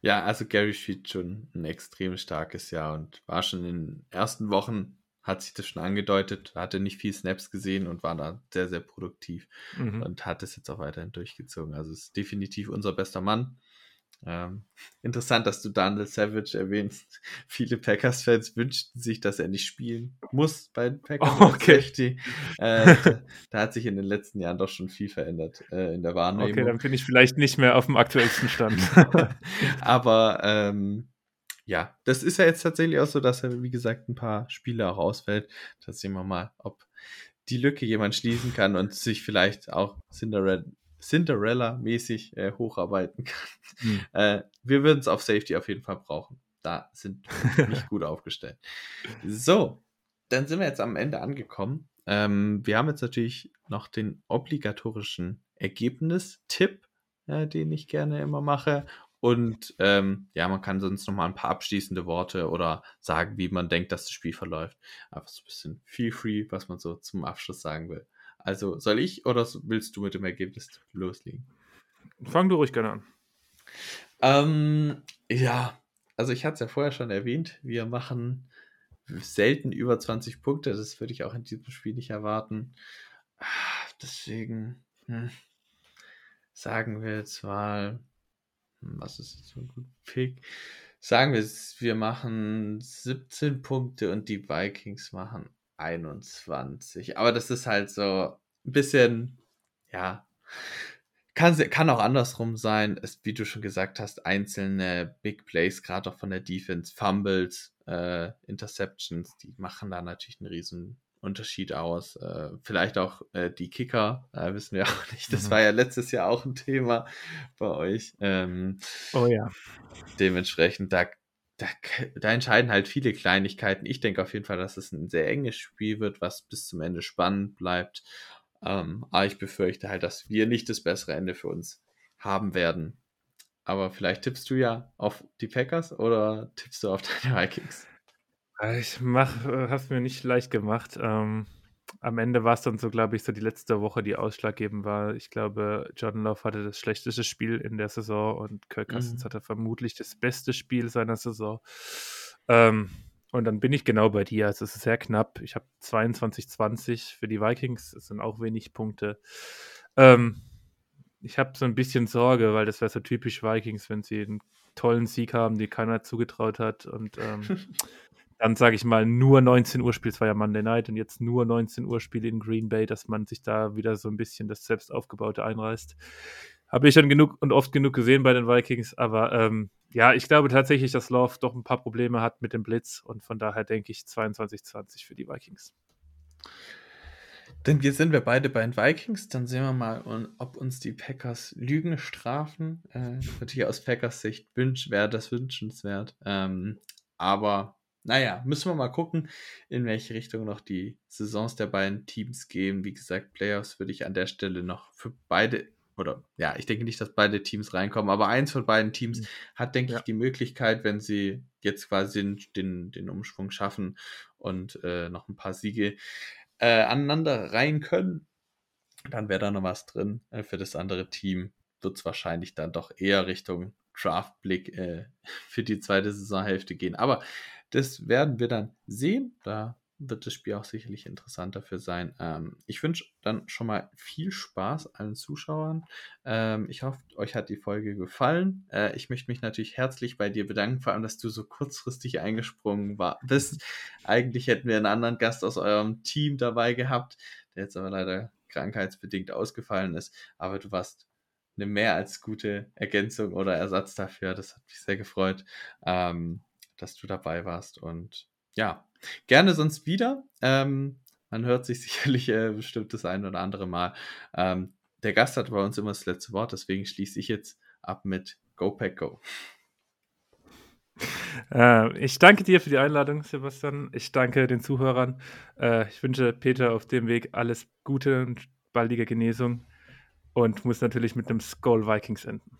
Ja, also Gary spielt schon ein extrem starkes Jahr und war schon in den ersten Wochen, hat sich das schon angedeutet, hatte nicht viel Snaps gesehen und war da sehr, sehr produktiv Mhm. und hat es jetzt auch weiterhin durchgezogen. Also ist definitiv unser bester Mann. Ähm, interessant, dass du Daniel Savage erwähnst. Viele Packers-Fans wünschten sich, dass er nicht spielen muss bei den Packers. Oh, okay. Safety. Äh, da, da hat sich in den letzten Jahren doch schon viel verändert äh, in der Wahrnehmung. Okay, dann bin ich vielleicht nicht mehr auf dem aktuellsten Stand. Aber ähm, ja, das ist ja jetzt tatsächlich auch so, dass er, wie gesagt, ein paar Spiele auch ausfällt. Da sehen wir mal, ob die Lücke jemand schließen kann und sich vielleicht auch Cinderella- Cinderella-mäßig äh, hocharbeiten kann. Hm. Äh, wir würden es auf Safety auf jeden Fall brauchen. Da sind wir nicht gut aufgestellt. So, dann sind wir jetzt am Ende angekommen. Ähm, wir haben jetzt natürlich noch den obligatorischen Ergebnistipp, äh, den ich gerne immer mache. Und ähm, ja, man kann sonst noch mal ein paar abschließende Worte oder sagen, wie man denkt, dass das Spiel verläuft. Einfach so ein bisschen feel free, was man so zum Abschluss sagen will. Also soll ich oder willst du mit dem Ergebnis loslegen? Fang du ruhig gerne an. Ähm, ja, also ich hatte es ja vorher schon erwähnt, wir machen selten über 20 Punkte. Das würde ich auch in diesem Spiel nicht erwarten. Ah, Deswegen hm, sagen wir jetzt mal, hm, was ist jetzt so ein guter Pick? Sagen wir, wir machen 17 Punkte und die Vikings machen 21. Aber das ist halt so ein bisschen, ja, kann, kann auch andersrum sein. Es, wie du schon gesagt hast, einzelne Big Plays, gerade auch von der Defense, Fumbles, äh, Interceptions, die machen da natürlich einen riesen Unterschied aus. Äh, vielleicht auch äh, die Kicker, äh, wissen wir auch nicht. Das Mhm. war ja letztes Jahr auch ein Thema bei euch. Ähm, Oh ja. dementsprechend, da, da, da entscheiden halt viele Kleinigkeiten. Ich denke auf jeden Fall, dass es ein sehr enges Spiel wird, was bis zum Ende spannend bleibt. Ähm, aber ich befürchte halt, dass wir nicht das bessere Ende für uns haben werden. Aber vielleicht tippst du ja auf die Packers oder tippst du auf deine Vikings? Ich mach, äh, hab's mir nicht leicht gemacht. Ähm, am Ende war es dann so, glaube ich, so die letzte Woche, die ausschlaggebend war. Ich glaube, Jordan Love hatte das schlechteste Spiel in der Saison und Kirk Cousins Mhm. hatte vermutlich das beste Spiel seiner Saison. Ähm, und dann bin ich genau bei dir. Also es ist sehr knapp. Ich habe 22-20 für die Vikings. Es sind auch wenig Punkte. Ähm, ich habe so ein bisschen Sorge, weil das wäre so typisch Vikings, wenn sie einen tollen Sieg haben, den keiner zugetraut hat. Und ähm, dann sage ich mal nur 19 Uhr Spiel, es war ja Monday Night und jetzt nur 19 Uhr Spiel in Green Bay, dass man sich da wieder so ein bisschen das selbst aufgebaute einreißt. Habe ich schon genug und oft genug gesehen bei den Vikings, aber ähm, ja, ich glaube tatsächlich, dass Love doch ein paar Probleme hat mit dem Blitz und von daher denke ich 22-20 für die Vikings. Denn hier sind wir beide bei den Vikings. Dann sehen wir mal, ob uns die Packers Lügen strafen. Äh, natürlich aus Packers Sicht wünsch, wäre das wünschenswert. Ähm, aber naja, müssen wir mal gucken, in welche Richtung noch die Saisons der beiden Teams gehen. Wie gesagt, Playoffs würde ich an der Stelle noch für beide, oder ja, ich denke nicht, dass beide Teams reinkommen, aber eins von beiden Teams Mhm. hat, denke Ja. ich, die Möglichkeit, wenn sie jetzt quasi den, den, den Umschwung schaffen und äh, noch ein paar Siege äh, aneinander rein können, dann wäre da noch was drin. Äh, für das andere Team wird es wahrscheinlich dann doch eher Richtung Draftblick äh, für die zweite Saisonhälfte gehen. Aber das werden wir dann sehen. Da wird das Spiel auch sicherlich interessant dafür sein. Ähm, ich wünsche dann schon mal viel Spaß allen Zuschauern. Ähm, ich hoffe, euch hat die Folge gefallen. Äh, ich möchte mich natürlich herzlich bei dir bedanken, vor allem, dass du so kurzfristig eingesprungen war, bist. Eigentlich hätten wir einen anderen Gast aus eurem Team dabei gehabt, der jetzt aber leider krankheitsbedingt ausgefallen ist. Aber du warst eine mehr als gute Ergänzung oder Ersatz dafür. Das hat mich sehr gefreut, ähm, dass du dabei warst. Und ja, gerne sonst wieder. Ähm, man hört sich sicherlich äh, bestimmt das ein oder andere Mal. Ähm, der Gast hat bei uns immer das letzte Wort, deswegen schließe ich jetzt ab mit Go Pack Go. Äh, ich danke dir für die Einladung, Sebastian. Ich danke den Zuhörern. Äh, ich wünsche Peter auf dem Weg alles Gute und baldige Genesung und muss natürlich mit einem Skull Vikings enden.